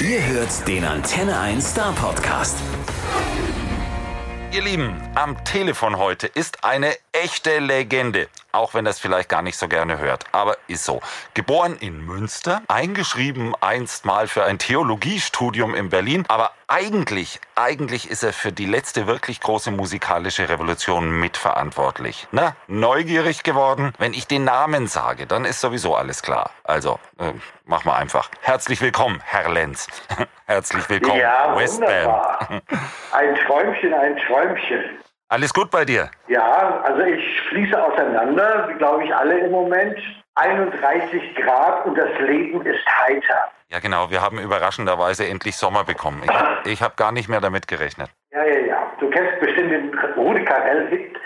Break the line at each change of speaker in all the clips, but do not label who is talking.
Ihr hört den Antenne 1 Star Podcast.
Ihr Lieben, am Telefon heute ist eine echte Legende. Auch wenn das vielleicht gar nicht so gerne hört, aber ist so. Geboren in Münster, eingeschrieben einst mal für ein Theologiestudium in Berlin, aber eigentlich, eigentlich ist er für die letzte wirklich große musikalische Revolution mitverantwortlich. Na, neugierig geworden? Wenn ich den Namen sage, dann ist sowieso alles klar. Also, äh, mach mal einfach. Herzlich willkommen, Herr Lenz. Herzlich willkommen,
Ja,
Westbam.
Ein Träumchen, ein Träumchen.
Alles gut bei dir?
Ja, also ich fließe auseinander, wie glaube ich alle im Moment. 31 Grad und das Leben ist heiter.
Ja, genau. Wir haben überraschenderweise endlich Sommer bekommen. Ich habe ich hab gar nicht mehr damit gerechnet.
Ja, ja, ja. Du kennst bestimmt den Rudi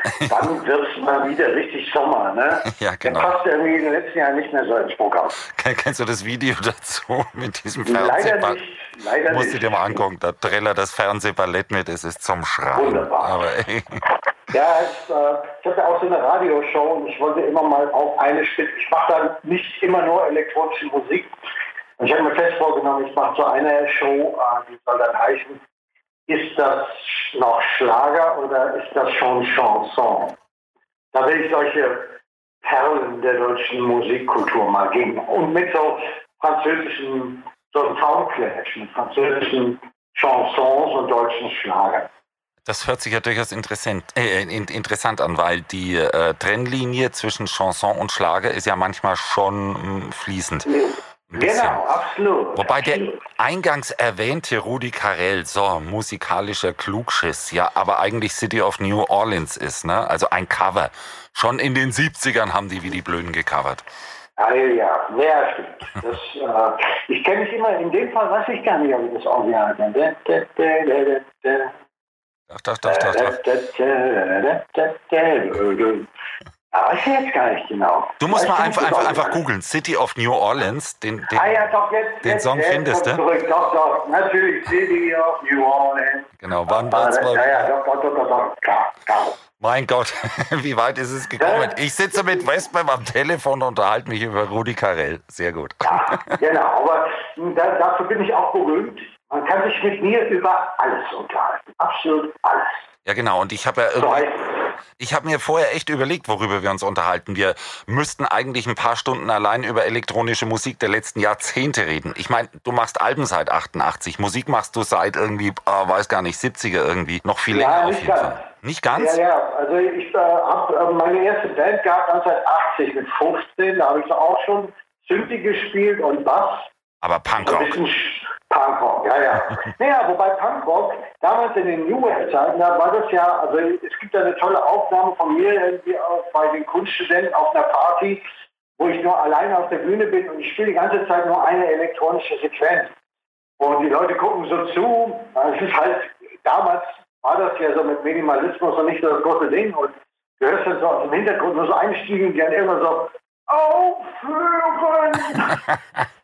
Carell-Hit. Wann wird's mal wieder richtig Sommer, ne?
Ja, genau.
Der passt irgendwie in den letzten Jahren nicht mehr so ins Programm.
Kennst du das Video dazu mit diesem
Leider
Fernsehballett?
nicht. Leider
Musst du dir mal angucken. Da Triller das Fernsehballett mit. Es ist zum Schreien.
Wunderbar.
Aber
Ja, ich, äh, ich hatte auch so eine Radioshow und ich wollte immer mal auf eine Spitze. Ich mache dann nicht immer nur elektronische Musik. Und ich habe mir fest vorgenommen, ich mache so eine Show, äh, die soll dann heißen, ist das noch Schlager oder ist das schon Chanson? Da will ich solche Perlen der deutschen Musikkultur mal geben. Und mit so französischen, so einem Soundclash, mit französischen Chansons und deutschen Schlagern.
das hört sich ja durchaus interessant, äh, in- interessant an, weil die äh, Trennlinie zwischen Chanson und Schlager ist ja manchmal schon mh, fließend.
Genau, absolut.
Wobei der
absolut.
eingangs erwähnte Rudi Carell, so musikalischer Klugschiss, ja, aber eigentlich City of New Orleans ist, ne? Also ein Cover. Schon in den 70ern haben die wie die Blöden gecovert.
Ah, ja, ja, stimmt. Das, äh, ich kenne mich immer, in dem Fall weiß ich gar nicht, ob ich das Original kenne. Da, da, da, da, da,
Doch, doch, doch, doch, doch.
Aber ich weiß gar nicht genau.
Du musst mal einfach, einfach, einfach googeln. City of New Orleans, den, den,
Ah ja, doch, jetzt.
den
jetzt,
Song
jetzt
findest du?
Zurück. Doch, doch, natürlich. City of New Orleans.
genau, wann
Ah,
war's
das-
mal?
Ja, ja, doch, doch, doch, doch, doch. Klar, klar.
Mein Gott, wie weit ist es gekommen? Ich sitze mit Westbam am Telefon und unterhalte mich über Rudi Carell. Sehr gut.
Ja, genau, aber da, dafür bin ich auch berühmt. Man kann sich mit mir über alles unterhalten. Absolut alles.
Ja, genau. Und ich habe ja irgendwie, ich habe mir vorher echt überlegt, worüber wir uns unterhalten. Wir müssten eigentlich ein paar Stunden allein über elektronische Musik der letzten Jahrzehnte reden. Ich meine, du machst Alben seit 88. Musik machst du seit irgendwie, ah, weiß gar nicht, 70er irgendwie. Noch viel
Ja,
länger auf
nicht
jeden
ganz.
Fall. Nicht ganz?
Ja, ja, also ich äh, habe äh, meine erste Band gehabt 1980 mit 15. Da habe ich auch schon Synthi gespielt und Bass.
Aber Punkrock.
Punkrock, ja, ja. naja, wobei Punkrock, damals in den New Wave-Zeiten, da war das ja, also es gibt da eine tolle Aufnahme von mir irgendwie auch bei den Kunststudenten auf einer Party, wo ich nur alleine auf der Bühne bin und ich spiele die ganze Zeit nur eine elektronische Sequenz. Und die Leute gucken so zu. Es ist halt, damals war das ja so mit Minimalismus und nicht so das große Ding. Und du hörst dann so aus dem Hintergrund nur so eine Stimme, die dann immer so aufhören.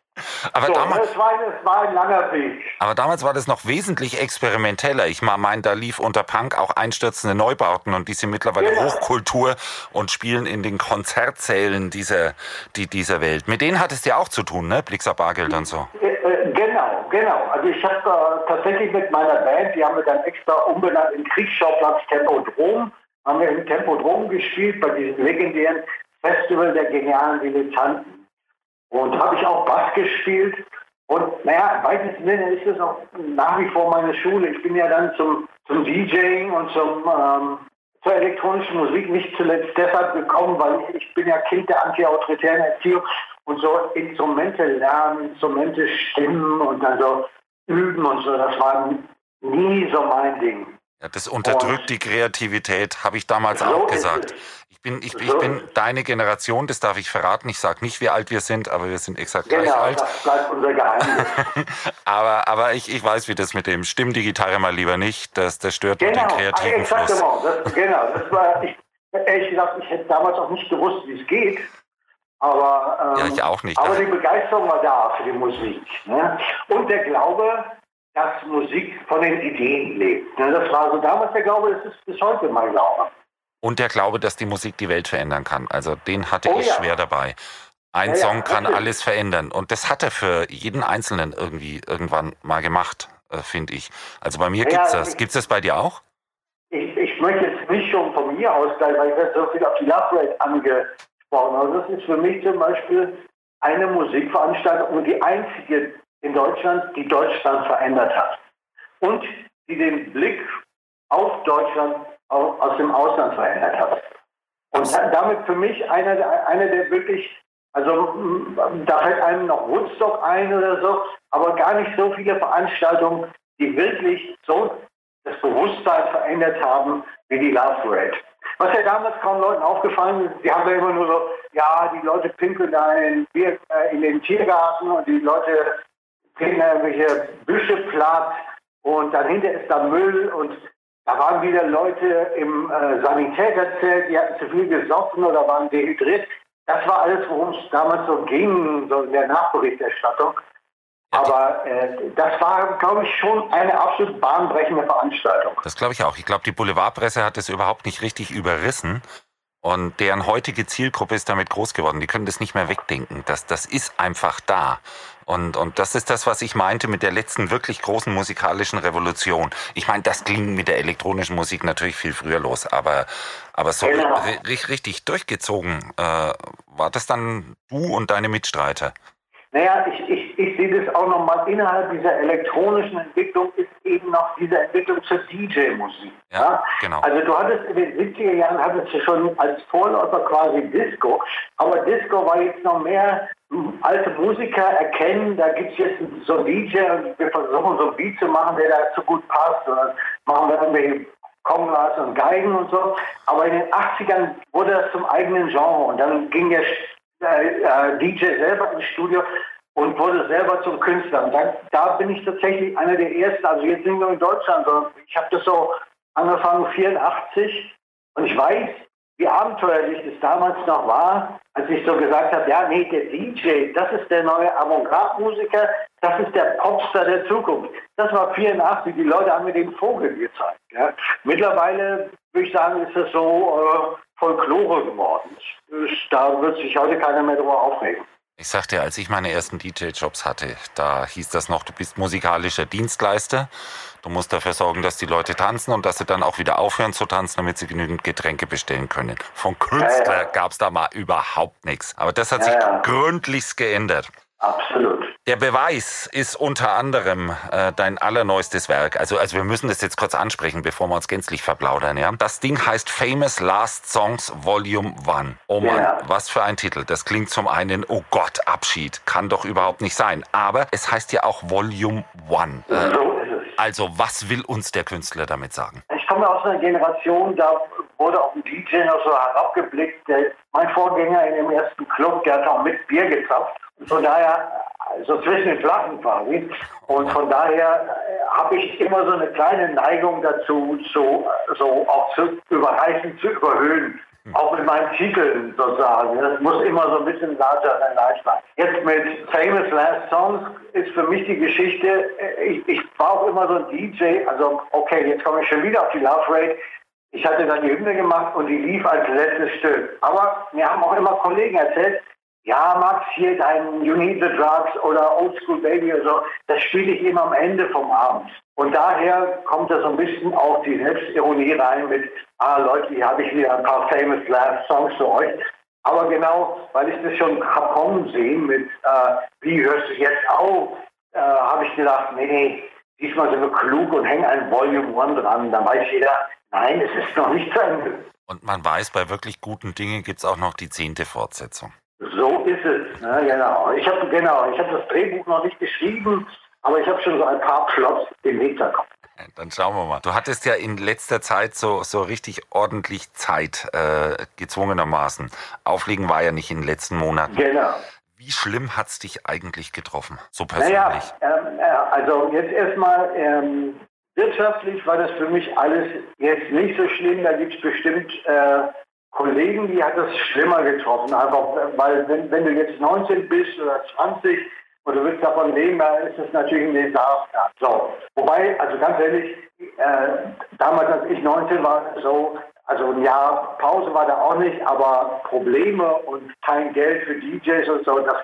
Aber,
So,
damals,
das, war, das war ein langer Weg.
aber damals war das noch wesentlich experimenteller. Ich meine, da lief unter Punk auch einstürzende Neubauten und die sind mittlerweile
Genau.
Hochkultur und spielen in den Konzertsälen dieser, die, dieser Welt. Mit denen hat es ja auch zu tun, ne? Blixer Bargeld und so.
Äh, äh, genau, genau. Also ich habe äh, tatsächlich mit meiner Band, die haben wir dann extra umbenannt in Kriegsschauplatz Tempodrom, haben wir im Tempodrom gespielt bei diesem legendären Festival der genialen Dilettanten. Und habe ich auch Bass gespielt. Und naja, weitesten Sinne ist es auch nach wie vor meine Schule. Ich bin ja dann zum, zum DJing und zum, ähm, zur elektronischen Musik nicht zuletzt deshalb gekommen, weil ich, ich bin ja Kind der antiautoritären Erziehung und so Instrumente lernen, Instrumente stimmen und dann so üben und so. Das war nie so mein Ding.
Ja, das unterdrückt die Kreativität, habe ich damals
So
auch gesagt. Ich bin, ich, ich
So
bin
ist es.
deine Generation, das darf ich verraten. Ich sage nicht, wie alt wir sind, aber wir sind exakt gleich
Genau,
alt.
das bleibt unser Geheimnis.
Aber, aber ich, ich weiß, wie das mit dem Stimm die Gitarre mal lieber nicht. Das, das stört
Genau,
den kreativen Fluss.
exakt, das, genau. Das war, ich, ehrlich gesagt, ich hätte damals auch nicht gewusst, wie es geht. Aber, ähm,
Ja, ich auch nicht.
aber die Begeisterung war da für die Musik. Ne? Und der Glaube, dass Musik von den Ideen lebt. Ne? Das war so damals der Glaube, das ist bis heute mein Glaube.
Und der Glaube, dass die Musik die Welt verändern kann. Also den hatte
Oh
ich
ja.
schwer dabei. Ein
Ja,
Song kann
natürlich.
alles verändern. Und das hat er für jeden Einzelnen irgendwie irgendwann mal gemacht, äh, finde ich. Also bei mir
Ja,
gibt's
ja,
das.
ich-
Gibt's das bei dir auch?
Ich, ich möchte jetzt nicht schon von mir aus, weil ich werde so viel auf die Love Rate angesprochen. Also das ist für mich zum Beispiel eine Musikveranstaltung und die einzige in Deutschland, die Deutschland verändert hat. Und die den Blick auf Deutschland au- aus dem Ausland verändert hat. Und da- damit für mich einer der, einer der wirklich, also da fällt einem noch Woodstock ein oder so, aber gar nicht so viele Veranstaltungen, die wirklich so das Bewusstsein verändert haben wie die Love Parade. Was ja damals kaum Leuten aufgefallen ist, die haben ja immer nur so, ja, die Leute pinkeln da in, Bier- äh, in den Tiergarten und die Leute kriegen irgendwelche Büsche platt und dahinter ist da Müll und da waren wieder Leute im äh, Sanitäterzelt, die hatten zu viel gesoffen oder waren dehydriert. Das war alles, worum es damals so ging, so in der Nachberichterstattung. Aber äh, das war, glaube ich, schon eine absolut bahnbrechende Veranstaltung.
Das glaube ich auch. Ich glaube, die Boulevardpresse hat das überhaupt nicht richtig überrissen. Und deren heutige Zielgruppe ist damit groß geworden. Die können das nicht mehr wegdenken. Das, das ist einfach da. Und, und das ist das, was ich meinte mit der letzten wirklich großen musikalischen Revolution. Ich meine, das ging mit der elektronischen Musik natürlich viel früher los, aber, aber so
Genau.
ri- ri- richtig durchgezogen äh, war das dann du und deine Mitstreiter.
Naja, ich, ich, ich sehe das auch nochmal innerhalb dieser elektronischen Entwicklung ist eben noch diese Entwicklung zur DJ-Musik.
Ja, genau.
Also du hattest in den 70er Jahren hattest du schon als Vorläufer quasi Disco, aber Disco war jetzt noch mehr hm, alte Musiker erkennen, da gibt es jetzt so einen DJ und wir versuchen so ein Beat zu machen, der dazu gut passt und dann machen wir irgendwelche Kongas und Geigen und so. Aber in den 80ern wurde das zum eigenen Genre und dann ging der äh, äh, DJ selber ins Studio und wurde selber zum Künstler. Und dann, da bin ich tatsächlich einer der ersten, also jetzt nicht nur in Deutschland, ich habe das so angefangen 84 und ich weiß, wie abenteuerlich das damals noch war, als ich so gesagt habe, ja, nee, der DJ, das ist der neue Avantgarde-Musiker, das ist der Popstar der Zukunft. Das war 84, die Leute haben mir den Vogel gezeigt. Ja. Mittlerweile würde ich sagen, ist das so äh, Folklore geworden. Da wird sich heute keiner mehr drüber aufregen.
Ich sagte, als ich meine ersten DJ-Jobs hatte, da hieß das noch, du bist musikalischer Dienstleister. Du musst dafür sorgen, dass die Leute tanzen und dass sie dann auch wieder aufhören zu tanzen, damit sie genügend Getränke bestellen können. Von Künstler
Ja, ja.
gab's da mal überhaupt nichts. Aber das hat
Ja,
sich gründlichst geändert.
Absolut.
Der Beweis ist unter anderem äh, dein allerneuestes Werk. Also, also wir müssen das jetzt kurz ansprechen, bevor wir uns gänzlich verplaudern. Ja? Das Ding heißt Famous Last Songs Volume 1. Oh Mann,
Ja.
was für ein Titel. Das klingt zum einen, oh Gott, Abschied. Kann doch überhaupt nicht sein. Aber es heißt ja auch Volume 1. Äh,
So.
Also, was will uns der Künstler damit sagen?
Ich komme aus einer Generation, da wurde auf den DJ noch so herabgeblickt. Mein Vorgänger in dem ersten Club, der hat auch mit Bier gezapft. Von daher, so zwischen den Flaschen quasi. Und von daher äh, habe ich immer so eine kleine Neigung dazu, so, so auch zu überreichen, zu überhöhen. Auch mit meinen Titeln sozusagen. Das muss immer so ein bisschen larger sein. Jetzt mit Famous Last Songs ist für mich die Geschichte, äh, ich, ich war auch immer so ein DJ, also okay, jetzt komme ich schon wieder auf die Love Rate. Ich hatte dann die Hymne gemacht und die lief als letztes Stück. Aber mir haben auch immer Kollegen erzählt, ja, Max, hier dein You Need the Drugs oder Old School Baby oder so, das spiele ich immer am Ende vom Abend. Und daher kommt da so ein bisschen auch die Selbstironie rein mit, ah Leute, hier habe ich wieder ein paar famous last Songs für euch. Aber genau, weil ich das schon hab kommen sehen mit, äh, wie hörst du jetzt auf, äh, habe ich gedacht, nee, nee, diesmal sind wir klug und hängen ein Volume One dran. Dann weiß jeder, nein, es ist noch nicht zu Ende.
Und man weiß, bei wirklich guten Dingen gibt's auch noch die zehnte Fortsetzung.
So ist es, ne, genau. Ich habe genau, ich habe das Drehbuch noch nicht geschrieben, aber ich habe schon so ein paar Plots im Hinterkopf.
Dann schauen wir mal. Du hattest ja in letzter Zeit so, so richtig ordentlich Zeit, äh, gezwungenermaßen. Auflegen war ja nicht in den letzten Monaten.
Genau.
Wie schlimm hat's dich eigentlich getroffen? So
Naja,
persönlich?
ähm, äh, also jetzt erstmal ähm, wirtschaftlich war das für mich alles jetzt nicht so schlimm. Da gibt es bestimmt äh, Kollegen, die hat das schlimmer getroffen. Einfach, weil wenn, wenn du jetzt 19 bist oder 20 und du willst davon leben, dann ist das natürlich ein Desaster. So. Wobei, also ganz ehrlich, äh, damals als ich 19 war, so, also ein Jahr Pause war da auch nicht, aber Probleme und kein Geld für DJs und so, das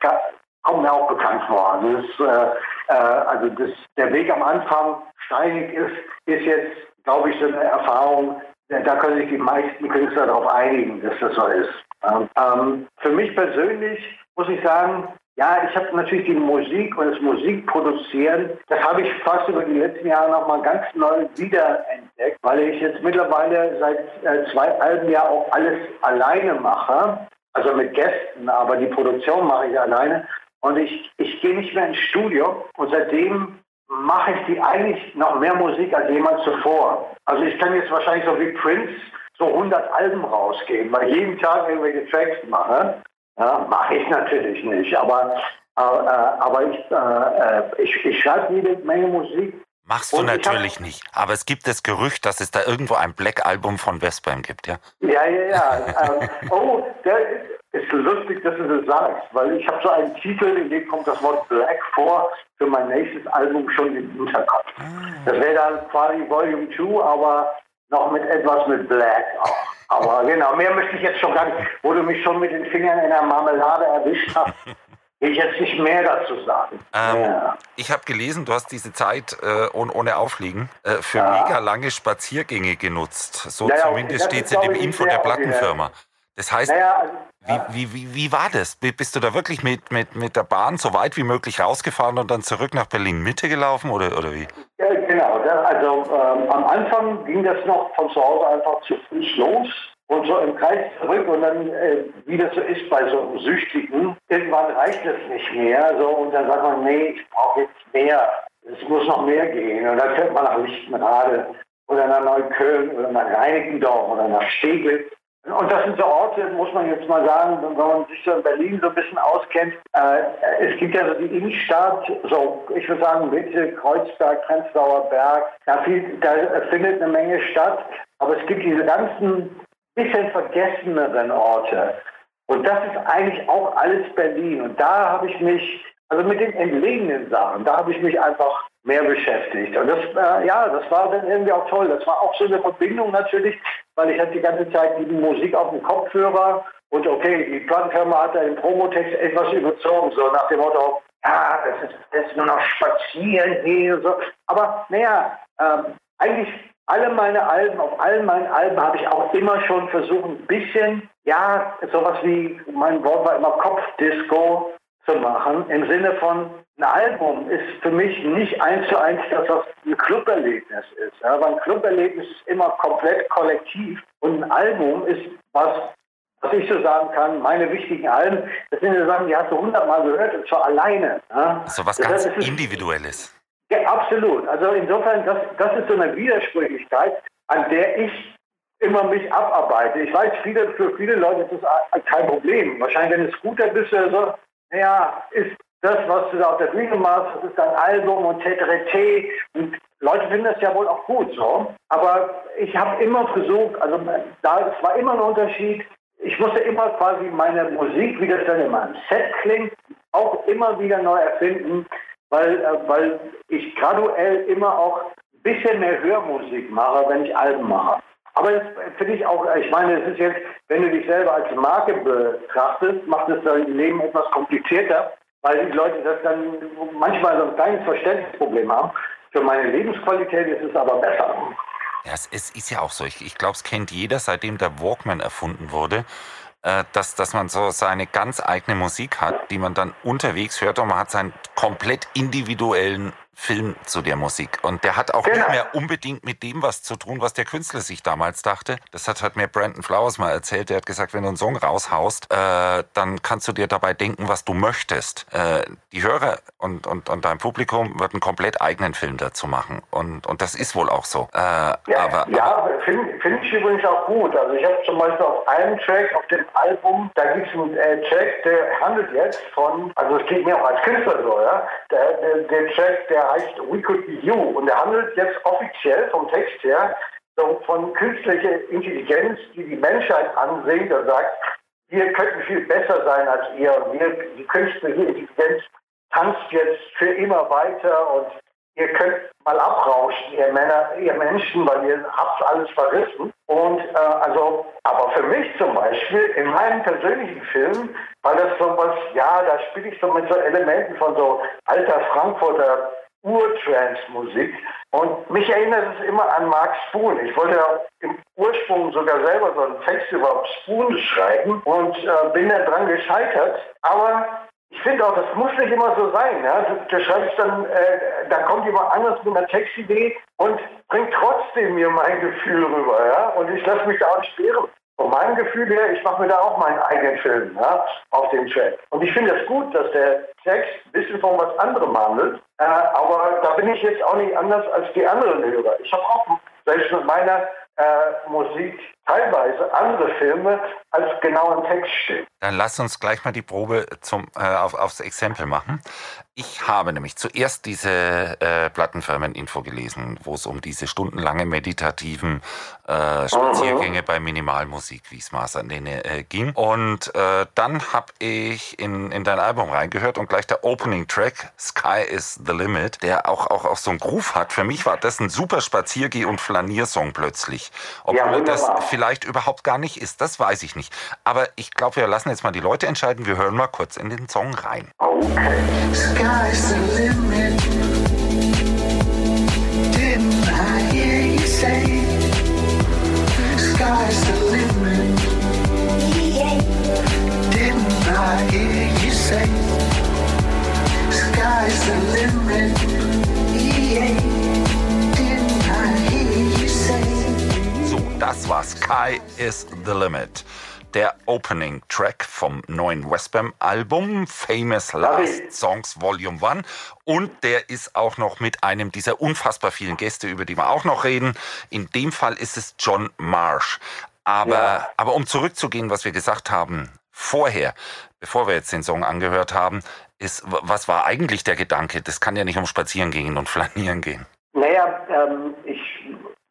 kommt mir auch bekannt vor. Also, das, äh, äh, also das, der Weg am Anfang steinig ist, ist jetzt, glaube ich, so eine Erfahrung, da können sich die meisten Künstler darauf einigen, dass das so ist. Ähm, für mich persönlich muss ich sagen, ja, ich habe natürlich die Musik und das Musikproduzieren, das habe ich fast über die letzten Jahre nochmal ganz neu wiederentdeckt, weil ich jetzt mittlerweile seit äh, zwei Alben ja auch alles alleine mache, also mit Gästen, aber die Produktion mache ich alleine. Und ich, ich gehe nicht mehr ins Studio und seitdem mache ich die eigentlich noch mehr Musik als jemals zuvor. Also ich kann jetzt wahrscheinlich so wie Prince so 100 Alben rausgeben, weil ich jeden Tag irgendwelche Tracks mache. Ja, mache ich natürlich nicht, aber, äh, aber ich, äh, äh, ich, ich schreibe jede Menge Musik.
Machst du natürlich hab, nicht, aber es gibt das Gerücht, dass es da irgendwo ein Black-Album von Westbam gibt, ja?
Ja, ja, ja. ähm, oh, der ist lustig, dass du das sagst, weil ich habe so einen Titel, in dem kommt das Wort Black vor, für mein nächstes Album schon im Hinterkopf. Ah. Das wäre dann quasi Volume 2, aber noch mit etwas mit Black auch. Aber genau, mehr möchte ich jetzt schon gar nicht, wo du mich schon mit den Fingern in der Marmelade erwischt hast. Will ich jetzt nicht mehr dazu sagen.
Ähm, ja. Ich habe gelesen, du hast diese Zeit äh, ohne, ohne Aufliegen äh, für ja. mega lange Spaziergänge genutzt. So ja, zumindest steht es in dem Info der Plattenfirma. Das heißt, naja, also, wie, wie, wie, wie war das? Bist du da wirklich mit, mit, mit der Bahn so weit wie möglich rausgefahren und dann zurück nach Berlin-Mitte gelaufen oder, oder wie?
Ja, genau. Also ähm, am Anfang ging das noch von zu Hause einfach zu Fuß los und so im Kreis zurück und dann, äh, wie das so ist bei so Süchtigen, irgendwann reicht es nicht mehr. So, und dann sagt man, nee, ich brauche jetzt mehr. Es muss noch mehr gehen. Und dann fährt man nach Lichtenrade oder nach Neukölln oder nach Reinickendorf oder nach Steglitz. Und das sind so Orte, muss man jetzt mal sagen, wenn man sich so in Berlin so ein bisschen auskennt. Äh, es gibt ja so die Innenstadt, so ich würde sagen Mitte, Kreuzberg, Prenzlauer Berg. Da, viel, da findet eine Menge statt. Aber es gibt diese ganzen bisschen vergesseneren Orte. Und das ist eigentlich auch alles Berlin. Und da habe ich mich, also mit den entlegenen Sachen, da habe ich mich einfach mehr beschäftigt. Und das, äh, ja, das war dann irgendwie auch toll. Das war auch so eine Verbindung natürlich, weil ich hatte die ganze Zeit die Musik auf dem Kopfhörer und okay, die Plattenfirma hat da den Promotext etwas überzogen, so nach dem Motto, ja, das ist, das ist nur noch spazieren gehen und so. Aber naja, ähm, eigentlich alle meine Alben, auf allen meinen Alben habe ich auch immer schon versucht, ein bisschen, ja, sowas wie, mein Wort war immer Kopfdisco zu machen, im Sinne von, ein Album ist für mich nicht eins zu eins das, was ein Cluberlebnis ist. Ja, weil ein Cluberlebnis ist immer komplett kollektiv und ein Album ist was, was ich so sagen kann, meine wichtigen Alben, das sind so Sachen, die hast du hundertmal gehört und zwar alleine.
Ja. So was das ganz heißt, Individuelles.
Ja, absolut. Also insofern, das, das ist so eine Widersprüchlichkeit, an der ich immer mich abarbeite. Ich weiß, viele, für viele Leute ist das kein Problem. Wahrscheinlich, wenn du Scooter bist oder so, naja, ist das, was du da auf der Bühne machst, das ist dein Album und TTRT und Leute finden das ja wohl auch gut so. Aber ich habe immer versucht, also da es war immer ein Unterschied. Ich musste immer quasi meine Musik, wie das dann in meinem Set klingt, auch immer wieder neu erfinden, weil, äh, weil ich graduell immer auch ein bisschen mehr Hörmusik mache, wenn ich Alben mache. Aber das finde ich auch, ich meine, es ist jetzt, wenn du dich selber als Marke betrachtest, macht es dein Leben etwas komplizierter, weil die Leute das dann manchmal so ein kleines Verständnisproblem haben. Für meine Lebensqualität ist es aber besser.
Ja, es, es ist ja auch so. Ich, ich glaube, es kennt jeder, seitdem der Walkman erfunden wurde, äh, dass, dass man so seine ganz eigene Musik hat, die man dann unterwegs hört und man hat seinen komplett individuellen Film zu der Musik. Und der hat auch genau. nicht mehr unbedingt mit dem was zu tun, was der Künstler sich damals dachte. Das hat, hat mir Brandon Flowers mal erzählt. Der hat gesagt, wenn du einen Song raushaust, äh, dann kannst du dir dabei denken, was du möchtest. Äh, die Hörer und, und, und dein Publikum wird einen komplett eigenen Film dazu machen. Und, und das ist wohl auch so. Äh,
ja, aber, ja finde find ich übrigens auch gut. Also ich habe zum Beispiel auf einem Track auf dem Album, da gibt es einen äh, Track, der handelt jetzt von, also es geht mir auch als Künstler so, ja, der, der, der Track, der heißt We Could Be You und er handelt jetzt offiziell vom Text her so von künstlicher Intelligenz, die die Menschheit ansingt und sagt, wir könnten viel besser sein als ihr und wir, die künstliche Intelligenz tanzt jetzt für immer weiter und ihr könnt mal abrauschen, ihr Männer, ihr Menschen, weil ihr habt alles verrissen. Und äh, also, aber für mich zum Beispiel, in meinem persönlichen Film, war das so was, ja, da spiele ich so mit so Elementen von so alter Frankfurter Urtrance-Musik. Und mich erinnert es immer an Mark Spoon. Ich wollte ja im Ursprung sogar selber so einen Text über Spoon schreiben und äh, bin dann dran gescheitert. Aber ich finde auch, das muss nicht immer so sein. Ja? Du, du schreibst dann, äh, da kommt jemand anders mit einer Textidee und bringt trotzdem mir mein Gefühl rüber. Ja? Und ich lasse mich da auch nicht. Von meinem Gefühl her, ich mache mir da auch meinen eigenen Film ja, auf dem Track. Und ich finde es das gut, dass der Text ein bisschen von was anderem handelt. Äh, aber da bin ich jetzt auch nicht anders als die anderen Hörer. Ich habe auch selbst mit meiner äh, Musik teilweise andere Filme als genau im Text stehen.
Dann lass uns gleich mal die Probe zum, äh, auf, aufs Exempel machen. Ich habe nämlich zuerst diese äh, Plattenfirmen-Info gelesen, wo es um diese stundenlange meditativen äh, Spaziergänge mhm. bei Minimalmusik, wie es mal nenne, äh, ging. Und äh, dann habe ich in, in dein Album reingehört und gleich der Opening-Track, Sky is the Limit, der auch, auch, auch so einen Groove hat. Für mich war das ein super Spaziergeh- und Flaniersong plötzlich. Obwohl ja, das vielleicht überhaupt gar nicht ist, das weiß ich nicht. Aber ich glaube, wir lassen jetzt mal die Leute entscheiden. Wir hören mal kurz in den Song rein.
Okay. Sky's the limit. Didn't I hear you say? Sky's the limit. Das war Sky is the Limit der Opening-Track vom neuen Westbam-Album Famous Last Songs Volume 1 und der ist auch noch mit einem dieser unfassbar vielen Gäste, über die wir auch noch reden. In dem Fall ist es John Marsh. Aber, ja. aber um zurückzugehen, was wir gesagt haben vorher, bevor wir jetzt den Song angehört haben, ist, was war eigentlich der Gedanke? Das kann ja nicht um Spazieren gehen und flanieren gehen. Naja, ähm, ich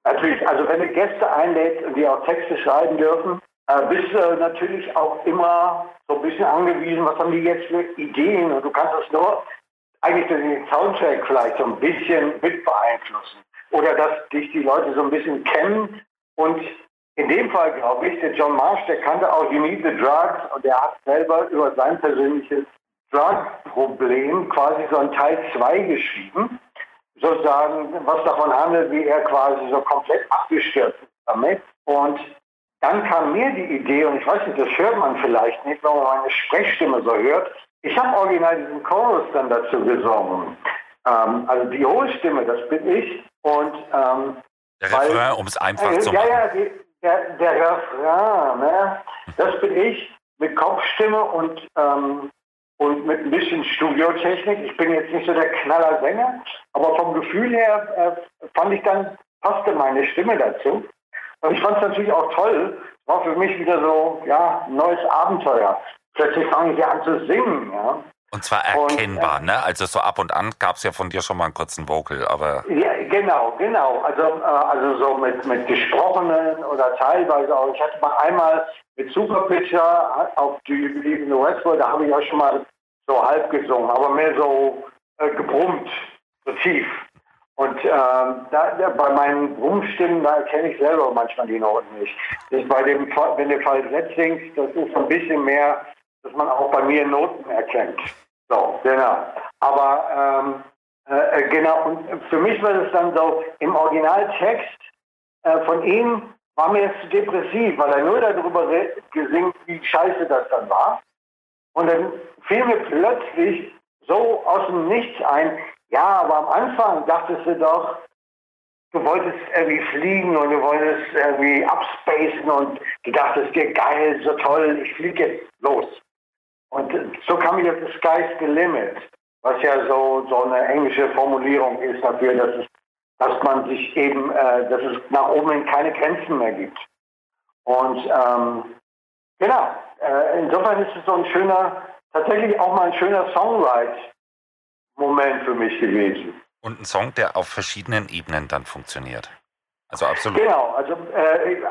natürlich, also wenn du Gäste einlädt und die auch Texte schreiben dürfen, äh, bist du natürlich auch immer so ein bisschen angewiesen, was haben die jetzt für Ideen? Und du kannst das nur eigentlich durch den Soundtrack vielleicht so ein bisschen mit beeinflussen. Oder dass dich die Leute so ein bisschen kennen. Und in dem Fall glaube ich, der John Marsh, der kannte auch You Need the Drugs und der hat selber über sein persönliches Drug-Problem quasi so ein Teil 2 geschrieben, sozusagen, was davon handelt, wie er quasi so komplett abgestürzt ist damit. Und dann kam mir die Idee, und ich weiß nicht, das hört man vielleicht nicht, wenn man meine Sprechstimme so hört. Ich habe original diesen Chorus dann dazu gesungen. Ähm, also die hohe Stimme, das bin ich. Und ähm,
der Refrain, um es einfach äh, zu machen.
Ja, ja, die, der, der Refrain, ne? das bin ich mit Kopfstimme und, ähm, und mit ein bisschen Studiotechnik. Ich bin jetzt nicht so der Knallersänger, aber vom Gefühl her äh, fand ich dann, passte meine Stimme dazu. Und ich fand es natürlich auch toll. War für mich wieder so, ja, ein neues Abenteuer. Plötzlich fange ich an zu singen, ja.
Und zwar erkennbar, und, äh, ne? Also so ab und an gab es ja von dir schon mal einen kurzen Vocal, aber.
Ja, genau, genau. Also, äh, also so mit, mit gesprochenen oder teilweise auch. Ich hatte mal einmal mit Superpitcher auf die Jubiläum Westworld, da habe ich auch schon mal so halb gesungen, aber mehr so äh, gebrummt, so tief. Und ähm, da, da, bei meinen Rumpfstimmen, da erkenne ich selber manchmal die Noten nicht. Das bei dem, wenn du falsett singst, das ist ein bisschen mehr, dass man auch bei mir Noten erkennt. So, genau. Aber ähm, äh, äh genau, und für mich war das dann so, im Originaltext äh, von ihm war mir jetzt zu depressiv, weil er nur darüber gesingt, wie scheiße das dann war. Und dann fiel mir plötzlich so aus dem Nichts ein, ja, aber am Anfang dachtest du doch, du wolltest irgendwie fliegen und du wolltest irgendwie abspacen und du dachtest dir, geil, so toll, ich fliege jetzt los. Und so kam ich auf das Sky's the Limit, was ja so, so eine englische Formulierung ist dafür, dass, es, dass man sich eben, äh, dass es nach oben hin keine Grenzen mehr gibt. Und ähm, genau, äh, insofern ist es so ein schöner, tatsächlich auch mal ein schöner Songwrite Moment für mich gewesen.
Und ein Song, der auf verschiedenen Ebenen dann funktioniert. Also absolut.
Genau, also äh, äh,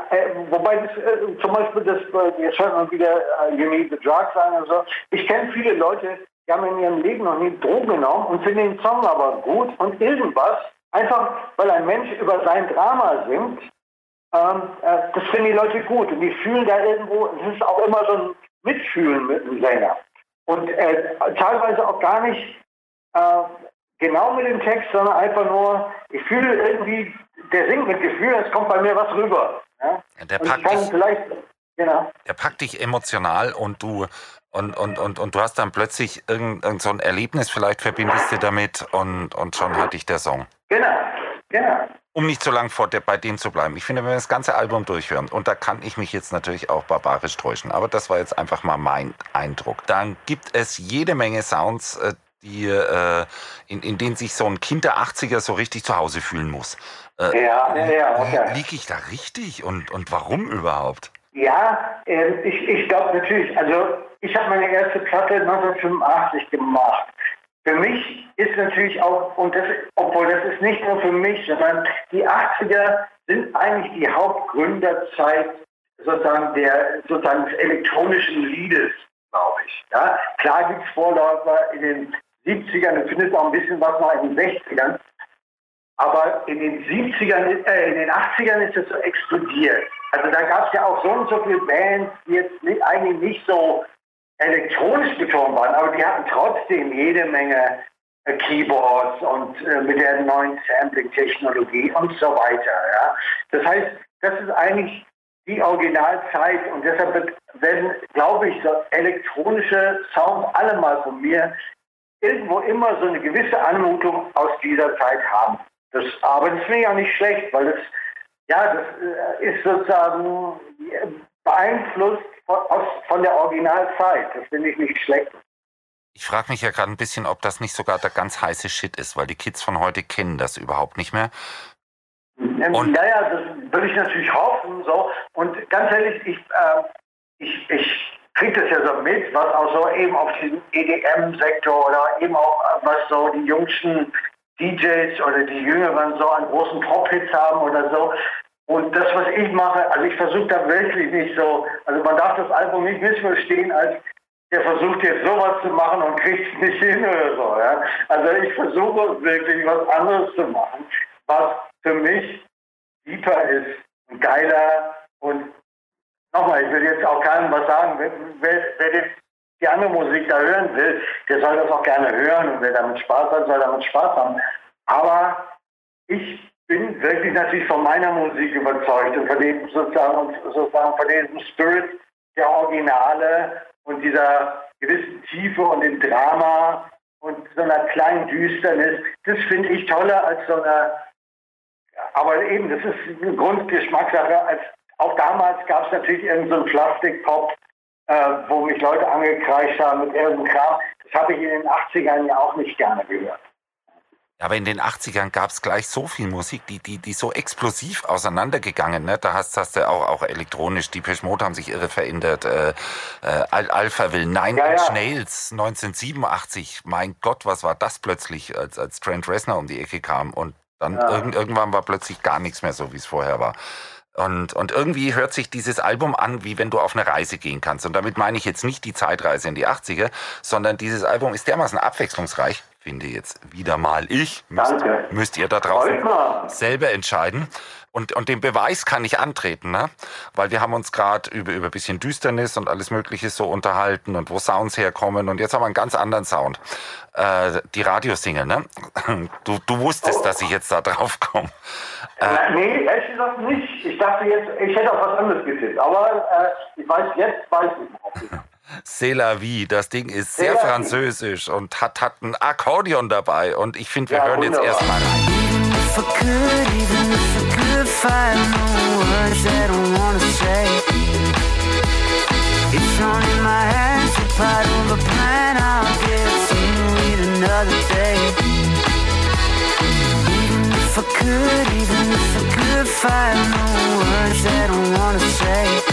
wobei das, äh, zum Beispiel das, äh, jetzt hört man wieder uh, You Need the Drugs an und so. Ich kenne viele Leute, die haben in ihrem Leben noch nie Drogen genommen und finden den Song aber gut und irgendwas, einfach weil ein Mensch über sein Drama singt, ähm, äh, das finden die Leute gut und die fühlen da irgendwo, es ist auch immer so ein Mitfühlen mit dem Sänger. Und äh, teilweise auch gar nicht äh, genau mit dem Text, sondern einfach nur, ich fühle irgendwie, der singt mit Gefühl, es kommt bei mir was rüber. Ja?
Der, packt dich, genau. der packt dich emotional und du und, und, und, und du hast dann plötzlich irgend, irgend so ein Erlebnis, vielleicht verbindest du damit und, und schon hatte ich der Song.
Genau, genau.
Um nicht so lange vor der, bei denen zu bleiben. Ich finde, wenn wir das ganze Album durchhören, und da kann ich mich jetzt natürlich auch barbarisch täuschen, aber das war jetzt einfach mal mein Eindruck. Dann gibt es jede Menge Sounds, äh, die, äh, in, in denen sich so ein Kind der 80er so richtig zu Hause fühlen muss.
Äh, ja, ja, ja, okay.
Liege ich da richtig und, und warum überhaupt?
Ja, äh, ich, ich glaube natürlich, also ich habe meine erste Platte 1985 gemacht. Für mich ist natürlich auch, und das, obwohl das ist nicht nur für mich, sondern die 80er sind eigentlich die Hauptgründerzeit sozusagen der sozusagen des elektronischen Liedes, glaube ich. Ja? Klar gibt es Vorläufer in den 70ern, du findest auch ein bisschen was noch in den 60ern. Aber in den 70ern, äh, in den 80ern ist es so explodiert. Also da gab es ja auch so und so viele Bands, die jetzt nicht, eigentlich nicht so elektronisch betont waren, aber die hatten trotzdem jede Menge äh, Keyboards und äh, mit der neuen Sampling-Technologie und so weiter. Ja. Das heißt, das ist eigentlich die Originalzeit und deshalb werden, glaube ich, so elektronische Sounds alle mal von mir irgendwo immer so eine gewisse Anmutung aus dieser Zeit haben. Das, aber das finde ich auch nicht schlecht, weil es ja, das äh, ist sozusagen beeinflusst von der Originalzeit. Das finde ich nicht schlecht.
Ich frage mich ja gerade ein bisschen, ob das nicht sogar der ganz heiße Shit ist, weil die Kids von heute kennen das überhaupt nicht mehr.
Und naja, das würde ich natürlich hoffen. So. Und ganz ehrlich, ich, äh, ich, ich kriege das ja so mit, was auch so eben auf diesem EDM-Sektor oder eben auch was so die jüngsten DJs oder die Jüngeren so an großen Pop-Hits haben oder so. Und das, was ich mache, also ich versuche da wirklich nicht so, also man darf das Album nicht missverstehen, als der versucht jetzt sowas zu machen und kriegt es nicht hin oder so. Ja? Also ich versuche wirklich was anderes zu machen, was für mich deeper ist und geiler und nochmal, ich will jetzt auch keinem was sagen, wer, wer, wer die andere Musik da hören will, der soll das auch gerne hören und wer damit Spaß hat, soll damit Spaß haben. Aber ich bin wirklich natürlich von meiner Musik überzeugt und von dem sozusagen, sozusagen von diesem Spirit der Originale und dieser gewissen Tiefe und dem Drama und so einer kleinen Düsternis. Das finde ich toller als so eine, aber eben, das ist eine Grundgeschmackssache. Als, auch damals gab es natürlich irgendeinen so Plastikpop, äh, wo mich Leute angekreischt haben mit irgendeinem Kram. Das habe ich in den 80ern ja auch nicht gerne gehört.
Aber in den 80ern gab es gleich so viel Musik, die, die, die so explosiv auseinandergegangen. Ne? Da hast, hast du auch, auch elektronisch, die Mode haben sich irre verändert. Äh, äh, Alpha will Nine ja, Inch ja. Nails 1987. Mein Gott, was war das plötzlich, als, als Trent Reznor um die Ecke kam. Und dann ja. irgend, irgendwann war plötzlich gar nichts mehr so, wie es vorher war. Und, und irgendwie hört sich dieses Album an, wie wenn du auf eine Reise gehen kannst. Und damit meine ich jetzt nicht die Zeitreise in die 80er, sondern dieses Album ist dermaßen abwechslungsreich, finde jetzt wieder mal ich. Müsst, Danke. müsst ihr da draußen selber entscheiden. Und, und den Beweis kann ich antreten, ne? weil wir haben uns gerade über, über bisschen Düsternis und alles Mögliche so unterhalten und wo Sounds herkommen. Und jetzt haben wir einen ganz anderen Sound. Äh, die Radiosingle, ne? Du, du wusstest, oh. dass ich jetzt da drauf komme.
Äh, nee, ehrlich gesagt nicht. Ich dachte jetzt, ich hätte auch was anderes getippt. Aber äh, ich weiß, jetzt weiß ich noch.
C'est la vie. Das Ding ist sehr französisch und hat, hat ein Akkordeon dabei. Und ich finde, wir ja, hören jetzt erstmal rein.
find the words that I wanna say. It's running my hands, a part of a plan. I'll get to it another day. Even if I could, even if I could find the words that I wanna say.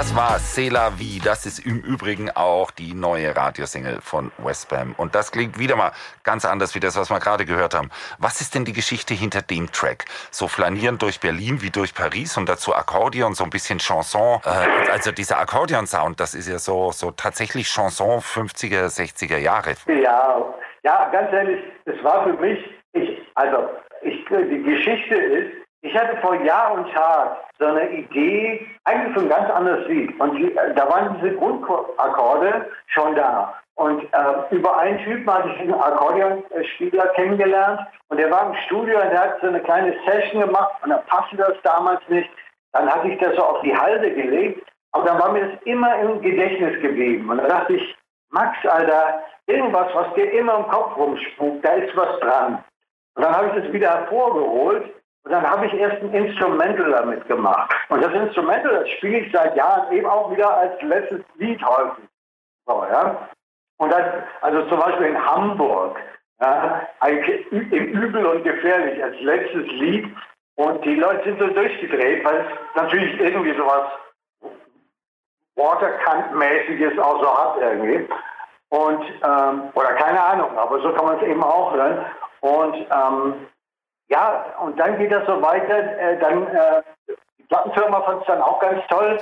Das war Cela Vie. Das ist im Übrigen auch die neue Radiosingle von Westbam. Und das klingt wieder mal ganz anders wie das, was wir gerade gehört haben. Was ist denn die Geschichte hinter dem Track? So flanieren durch Berlin wie durch Paris und dazu Akkordeon, so ein bisschen Chanson. Äh, also dieser Akkordeon-Sound, das ist ja so, so tatsächlich Chanson 50er, 60er Jahre.
Ja, ja, ganz ehrlich, es war für mich, ich, also ich, die Geschichte ist, ich hatte vor Jahr und Tag so eine Idee, eigentlich für ein ganz anderes Lied. Und die, da waren diese Grundakkorde schon da. Und äh, über einen Typen hatte ich einen Akkordeonspieler kennengelernt und der war im Studio und der hat so eine kleine Session gemacht und dann passte das damals nicht. Dann hatte ich das so auf die Halde gelegt, aber dann war mir das immer im Gedächtnis geblieben. Und dann dachte ich, Max, Alter, irgendwas, was dir immer im Kopf rumspukt, da ist was dran. Und dann habe ich das wieder hervorgeholt und dann habe ich erst ein Instrumental damit gemacht. Und das Instrumental, das spiele ich seit Jahren eben auch wieder als letztes Lied häufig. So, ja. Und das, also zum Beispiel in Hamburg, ja, im Übel und Gefährlich als letztes Lied. Und die Leute sind so durchgedreht, weil es natürlich irgendwie sowas Waterkant-mäßiges auch so hat irgendwie. Und, ähm, oder keine Ahnung, aber so kann man es eben auch hören. Und ähm, ja, und dann geht das so weiter. Äh, dann, äh, die Plattenfirma fand es dann auch ganz toll.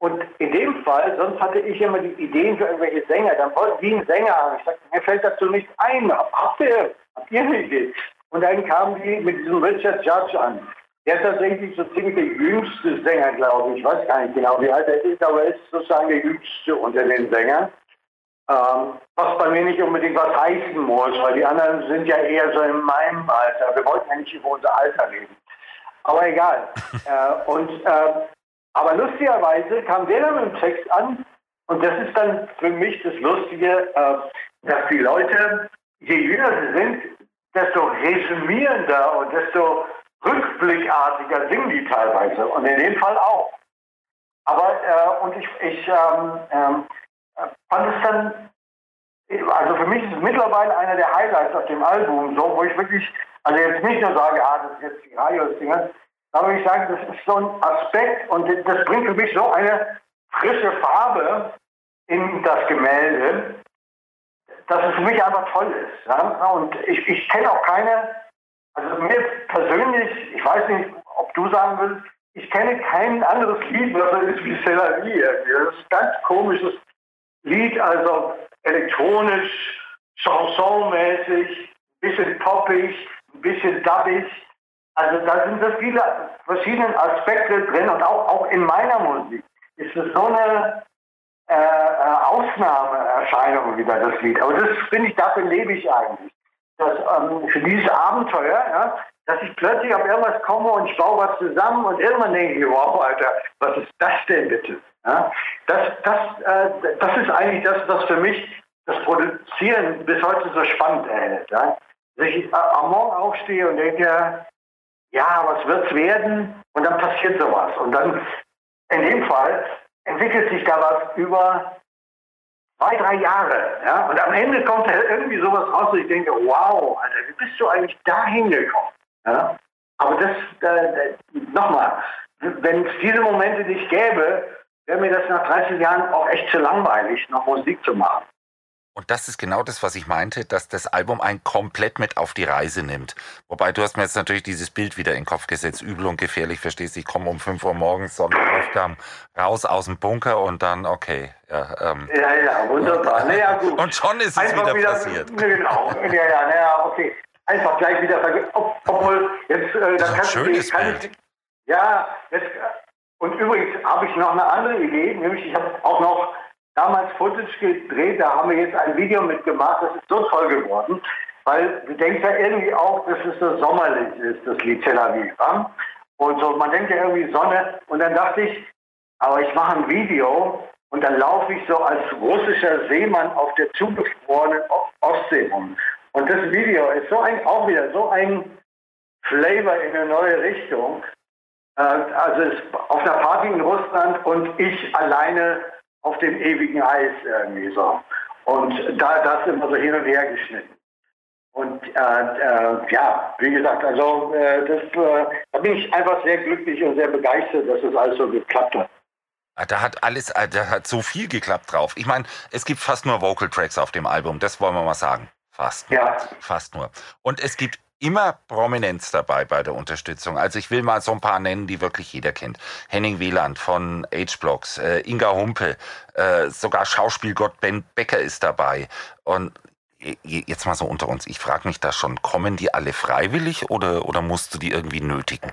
Und in dem Fall, sonst hatte ich immer die Ideen für irgendwelche Sänger. Dann wollten die einen Sänger haben. Ich sagte, mir fällt dazu nicht ein. Habt ihr, habt ihr eine Idee? Und dann kamen die mit diesem Richard Judge an. Der ist tatsächlich so ziemlich der jüngste Sänger, glaube ich. Ich weiß gar nicht genau, wie alt er ist, aber er ist sozusagen der jüngste unter den Sängern. Ähm, was bei mir nicht unbedingt was heißen muss, weil die anderen sind ja eher so in meinem Alter. Wir wollten ja nicht über unser Alter reden. Aber egal. äh, und, äh, aber lustigerweise kam der dann mit dem Text an und das ist dann für mich das Lustige, äh, dass die Leute, je jünger sie sind, desto resümierender und desto rückblickartiger singen die teilweise und in dem Fall auch. Aber, äh, und ich, ich ähm, ähm, fand es dann, also für mich ist es mittlerweile einer der Highlights auf dem Album, so, wo ich wirklich, also jetzt nicht nur sage, ah, das ist jetzt die Radios-Dinger, aber ich sage, das ist so ein Aspekt und das bringt für mich so eine frische Farbe in das Gemälde, dass es für mich einfach toll ist. Ja? Und ich, ich kenne auch keine, also mir persönlich, ich weiß nicht, ob du sagen willst, ich kenne kein anderes Lied, was so ist wie Céline. Das ist ganz komisches Lied, also elektronisch, chansonmäßig, bisschen poppig, ein bisschen dubbig. Also da sind so viele verschiedene Aspekte drin und auch, auch in meiner Musik ist es so eine äh, äh Ausnahmeerscheinung wieder, das Lied. Aber das finde ich, dafür lebe ich eigentlich. Dass, ähm, für dieses Abenteuer, ja, dass ich plötzlich auf irgendwas komme und ich baue was zusammen und irgendwann denke ich, wow, Alter, was ist das denn bitte? Ja, das, das, äh, das ist eigentlich das, was für mich das Produzieren bis heute so spannend erhält. Ja? Dass ich äh, am Morgen aufstehe und denke, ja, was wird's werden? Und dann passiert sowas. Und dann, in dem Fall, entwickelt sich da was über zwei, drei Jahre. Ja? Und am Ende kommt da irgendwie sowas raus und ich denke, wow, Alter, wie bist du eigentlich da hingekommen? Ja? Aber das, äh, nochmal, wenn es diese Momente nicht gäbe, wäre mir das nach 30 Jahren auch echt zu langweilig, noch Musik zu machen.
Und das ist genau das, was ich meinte, dass das Album einen komplett mit auf die Reise nimmt. Wobei du hast mir jetzt natürlich dieses Bild wieder in den Kopf gesetzt, übel und gefährlich, verstehst du? Ich komme um 5 Uhr morgens, Sonnenaufgang, raus aus dem Bunker und dann, okay.
Ja, ähm, ja, ja, wunderbar. Naja, gut.
Und schon ist es wieder, wieder, passiert.
Genau, ja, ja, naja, okay. Einfach gleich wieder vergessen. Obwohl, jetzt, äh,
da kann, schönes kann
ich, ja, jetzt und übrigens habe ich noch eine andere Idee, nämlich ich habe auch noch damals Footage gedreht, da haben wir jetzt ein Video mitgemacht, das ist so toll geworden, weil du denkst ja irgendwie auch, dass es so sommerlich ist, das Lied Tel Aviv. Und so, man denkt ja irgendwie Sonne und dann dachte ich, aber ich mache ein Video und dann laufe ich so als russischer Seemann auf der zugefrorenen Ostsee rum. Und das Video ist so ein, auch wieder so ein Flavor in eine neue Richtung. Äh, also auf einer Party in Russland und ich alleine auf dem ewigen Eis irgendwie so. Und da das immer so hin und her geschnitten. Und äh, äh, ja, wie gesagt, also äh, das, äh, da bin ich einfach sehr glücklich und sehr begeistert, dass das alles so geklappt hat.
Ah, da hat alles, ah, da hat so viel geklappt drauf. Ich meine, es gibt fast nur Vocal Tracks auf dem Album, das wollen wir mal sagen. Fast.
Ja.
Fast nur. Und es gibt immer Prominenz dabei bei der Unterstützung. Also ich will mal so ein paar nennen, die wirklich jeder kennt. Henning Wieland von H-Blocks, äh, Inga Humpe, äh, sogar Schauspielgott Ben Becker ist dabei. Und jetzt mal so unter uns, ich frage mich da schon, kommen die alle freiwillig oder, oder musst du die irgendwie nötigen?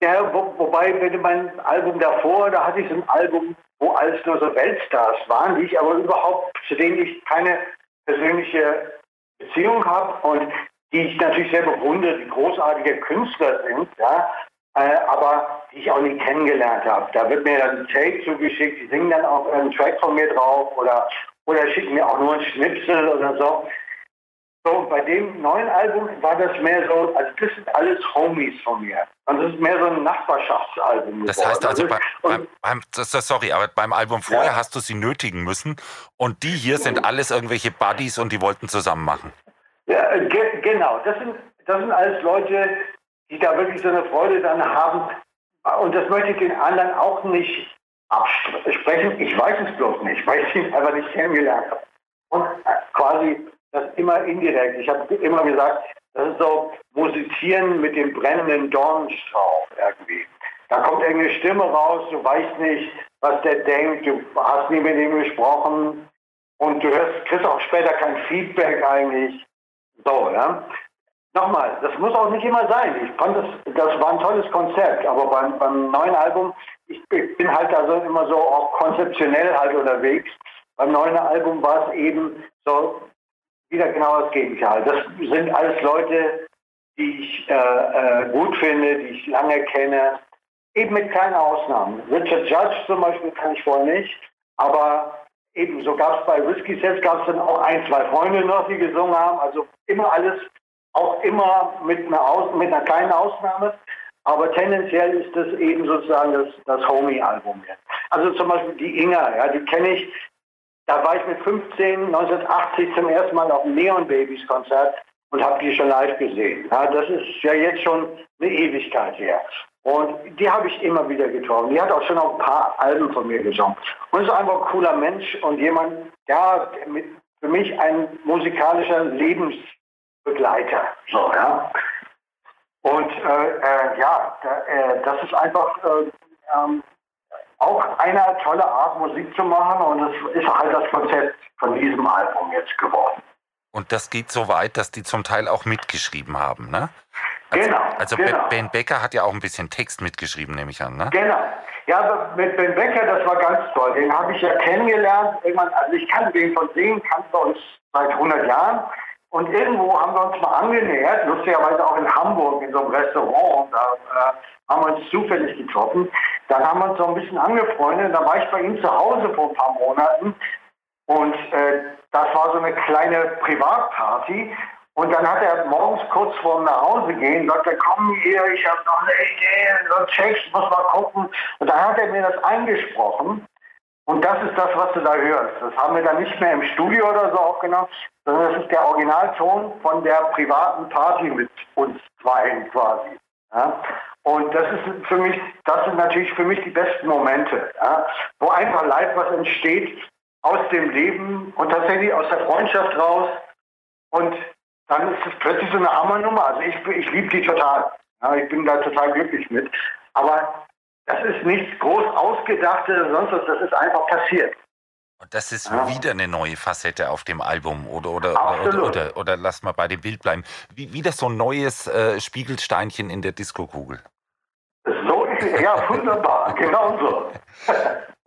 Ja, wo, wobei, wenn mein Album davor, da hatte ich so ein Album, wo alles nur so Weltstars waren, die ich aber überhaupt, zu denen ich keine persönliche Beziehung habe und die ich natürlich sehr bewundere, die großartige Künstler sind, ja, äh, aber die ich auch nie kennengelernt habe. Da wird mir dann ein Tape zugeschickt, die singen dann auch einen Track von mir drauf oder, oder schicken mir auch nur einen Schnipsel oder so. So, bei dem neuen Album war das mehr so, also das sind alles Homies von mir. Und das ist mehr so ein Nachbarschaftsalbum.
Das heißt also, bei, beim, beim, sorry, aber beim Album vorher ja. hast du sie nötigen müssen und die hier sind alles irgendwelche Buddies und die wollten zusammen machen.
Ja, ge genau. Das sind, das sind alles Leute, die da wirklich so eine Freude dann haben. Und das möchte ich den anderen auch nicht absprechen. Ich weiß es bloß nicht, weil ich ihn einfach nicht kennengelernt habe. Und äh, quasi das immer indirekt. Ich habe immer gesagt, das ist so Musizieren mit dem brennenden Dornenstrauch irgendwie. Da kommt irgendeine Stimme raus, du weißt nicht, was der denkt, du hast nie mit ihm gesprochen und du hörst, kriegst auch später kein Feedback eigentlich. So, ja. Nochmal, das muss auch nicht immer sein. Ich fand das, das war ein tolles Konzept, aber beim, beim neuen Album, ich bin halt also immer so auch konzeptionell halt unterwegs. Beim neuen Album war es eben so wieder genau das Gegenteil. Das sind alles Leute, die ich äh, äh, gut finde, die ich lange kenne, eben mit kleinen Ausnahmen. Richard Judge zum Beispiel kann ich wohl nicht, aber Ebenso gab es bei Whiskey Sets gab es dann auch ein, zwei Freunde noch, die gesungen haben. Also immer alles, auch immer mit einer, Aus, mit einer kleinen Ausnahme. Aber tendenziell ist das eben sozusagen das, das Homie-Album jetzt. Also zum Beispiel die Inga, ja, die kenne ich. Da war ich mit 15, 1980 zum ersten Mal auf dem Neon Babies Konzert und habe die schon live gesehen. Ja, das ist ja jetzt schon eine Ewigkeit her. Und die habe ich immer wieder getroffen. Die hat auch schon ein paar Alben von mir gesungen. Und ist einfach ein cooler Mensch und jemand, ja, für mich ein musikalischer Lebensbegleiter. So, ja. Und äh, äh, ja, da, äh, das ist einfach äh, ähm, auch eine tolle Art, Musik zu machen. Und das ist halt das Konzept von diesem Album jetzt geworden.
Und das geht so weit, dass die zum Teil auch mitgeschrieben haben, ne? Also,
genau.
Also
genau.
Ben Becker hat ja auch ein bisschen Text mitgeschrieben, nehme ich an, ne?
Genau. Ja, mit Ben Becker, das war ganz toll. Den habe ich ja kennengelernt. Irgendwann, also ich kann den von sehen, kannten wir uns seit 100 Jahren. Und irgendwo haben wir uns mal angenähert, lustigerweise auch in Hamburg in so einem Restaurant. Da äh, haben wir uns zufällig getroffen. Dann haben wir uns so ein bisschen angefreundet. Da war ich bei ihm zu Hause vor ein paar Monaten. Und äh, das war so eine kleine Privatparty. Und dann hat er morgens kurz vorm nach Hause gehen, sagt er, komm hier, ich habe noch eine Idee, so Text, muss mal gucken. Und dann hat er mir das eingesprochen. Und das ist das, was du da hörst. Das haben wir dann nicht mehr im Studio oder so aufgenommen, sondern das ist der Originalton von der privaten Party mit uns zweien quasi. Ja? Und das ist für mich, das sind natürlich für mich die besten Momente, ja? wo einfach live was entsteht aus dem Leben und tatsächlich aus der Freundschaft raus. Und dann ist es plötzlich so eine Hammernummer. Also ich, ich liebe die total. Ja, ich bin da total glücklich mit. Aber das ist nichts groß ausgedachtes, sonst was, das ist einfach passiert.
Und das ist ja. wieder eine neue Facette auf dem Album oder oder oder, oder, oder, lass mal bei dem Bild bleiben. Wie, wieder so ein neues äh, Spiegelsteinchen in der Diskokugel.
Ja wunderbar, genau so.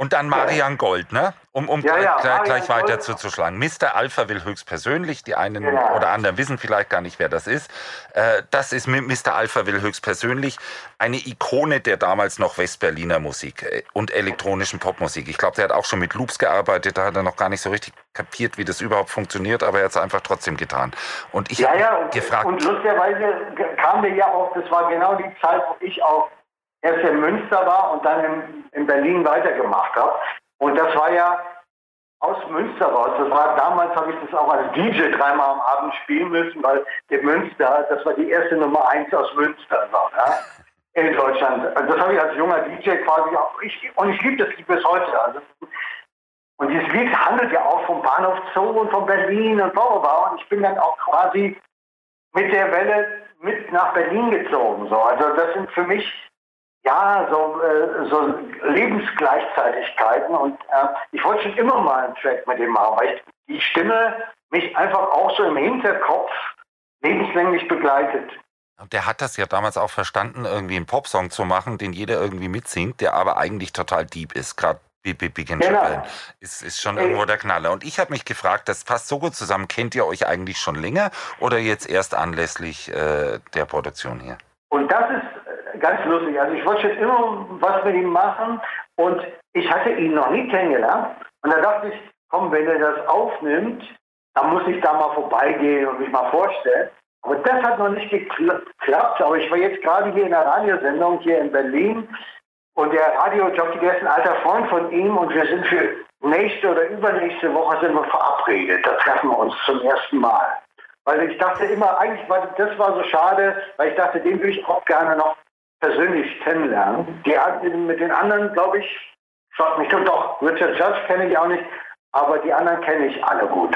Und dann Marian Gold, ne? Um, um ja, ja, gleich, gleich weiter zuzuschlagen. Mr. Alpha will höchstpersönlich, die einen genau. oder anderen wissen vielleicht gar nicht, wer das ist. Äh, das ist Mr. Alpha will höchstpersönlich eine Ikone der damals noch Westberliner Musik äh, und elektronischen Popmusik. Ich glaube, der hat auch schon mit Loops gearbeitet, da hat er noch gar nicht so richtig kapiert, wie das überhaupt funktioniert, aber er hat es einfach trotzdem getan. Und ich
ja, ja, und, gefragt. Und lustigerweise kam der ja auch, das war genau die Zeit, wo ich auch erst in Münster war und dann in, in Berlin weitergemacht habe. Und das war ja aus Münster raus. Das war damals habe ich das auch als DJ dreimal am Abend spielen müssen, weil in Münster, das war die erste Nummer eins aus Münster. So, ja? in Deutschland. Also das habe ich als junger DJ quasi auch. Ich, und ich liebe das Lied bis heute. Also, und dieses Lied handelt ja auch vom Bahnhof Zoo und von Berlin und bla Und ich bin dann auch quasi mit der Welle mit nach Berlin gezogen. So. Also das sind für mich ja so, äh, so Lebensgleichzeitigkeiten. Und äh, ich wollte schon immer mal einen Track mit dem machen, weil ich, die Stimme mich einfach auch so im Hinterkopf lebenslänglich begleitet.
Der hat das ja damals auch verstanden, irgendwie einen Popsong zu machen, den jeder irgendwie mitsingt, der aber eigentlich total deep ist. Gerade Big Big genau. ist, ist schon irgendwo der Knaller. Und ich habe mich gefragt, das passt so gut zusammen. Kennt ihr euch eigentlich schon länger oder jetzt erst anlässlich äh, der Produktion hier?
Und das ist äh, ganz lustig. Also ich wollte schon immer was mit ihm machen und ich hatte ihn noch nie kennengelernt. Und da dachte ich, komm, wenn er das aufnimmt, dann muss ich da mal vorbeigehen und mich mal vorstellen. Aber das hat noch nicht geklappt. Aber ich war jetzt gerade hier in einer Radiosendung hier in Berlin und der Radiojockey, der ist ein alter Freund von ihm und wir sind für nächste oder übernächste Woche sind wir verabredet. Da treffen wir uns zum ersten Mal. Weil ich dachte immer, eigentlich war das war so schade, weil ich dachte, den würde ich auch gerne noch persönlich kennenlernen. Die, mit den anderen, glaube ich, schaut mich doch, Richard Judge kenne ich auch nicht, aber die anderen kenne ich alle gut.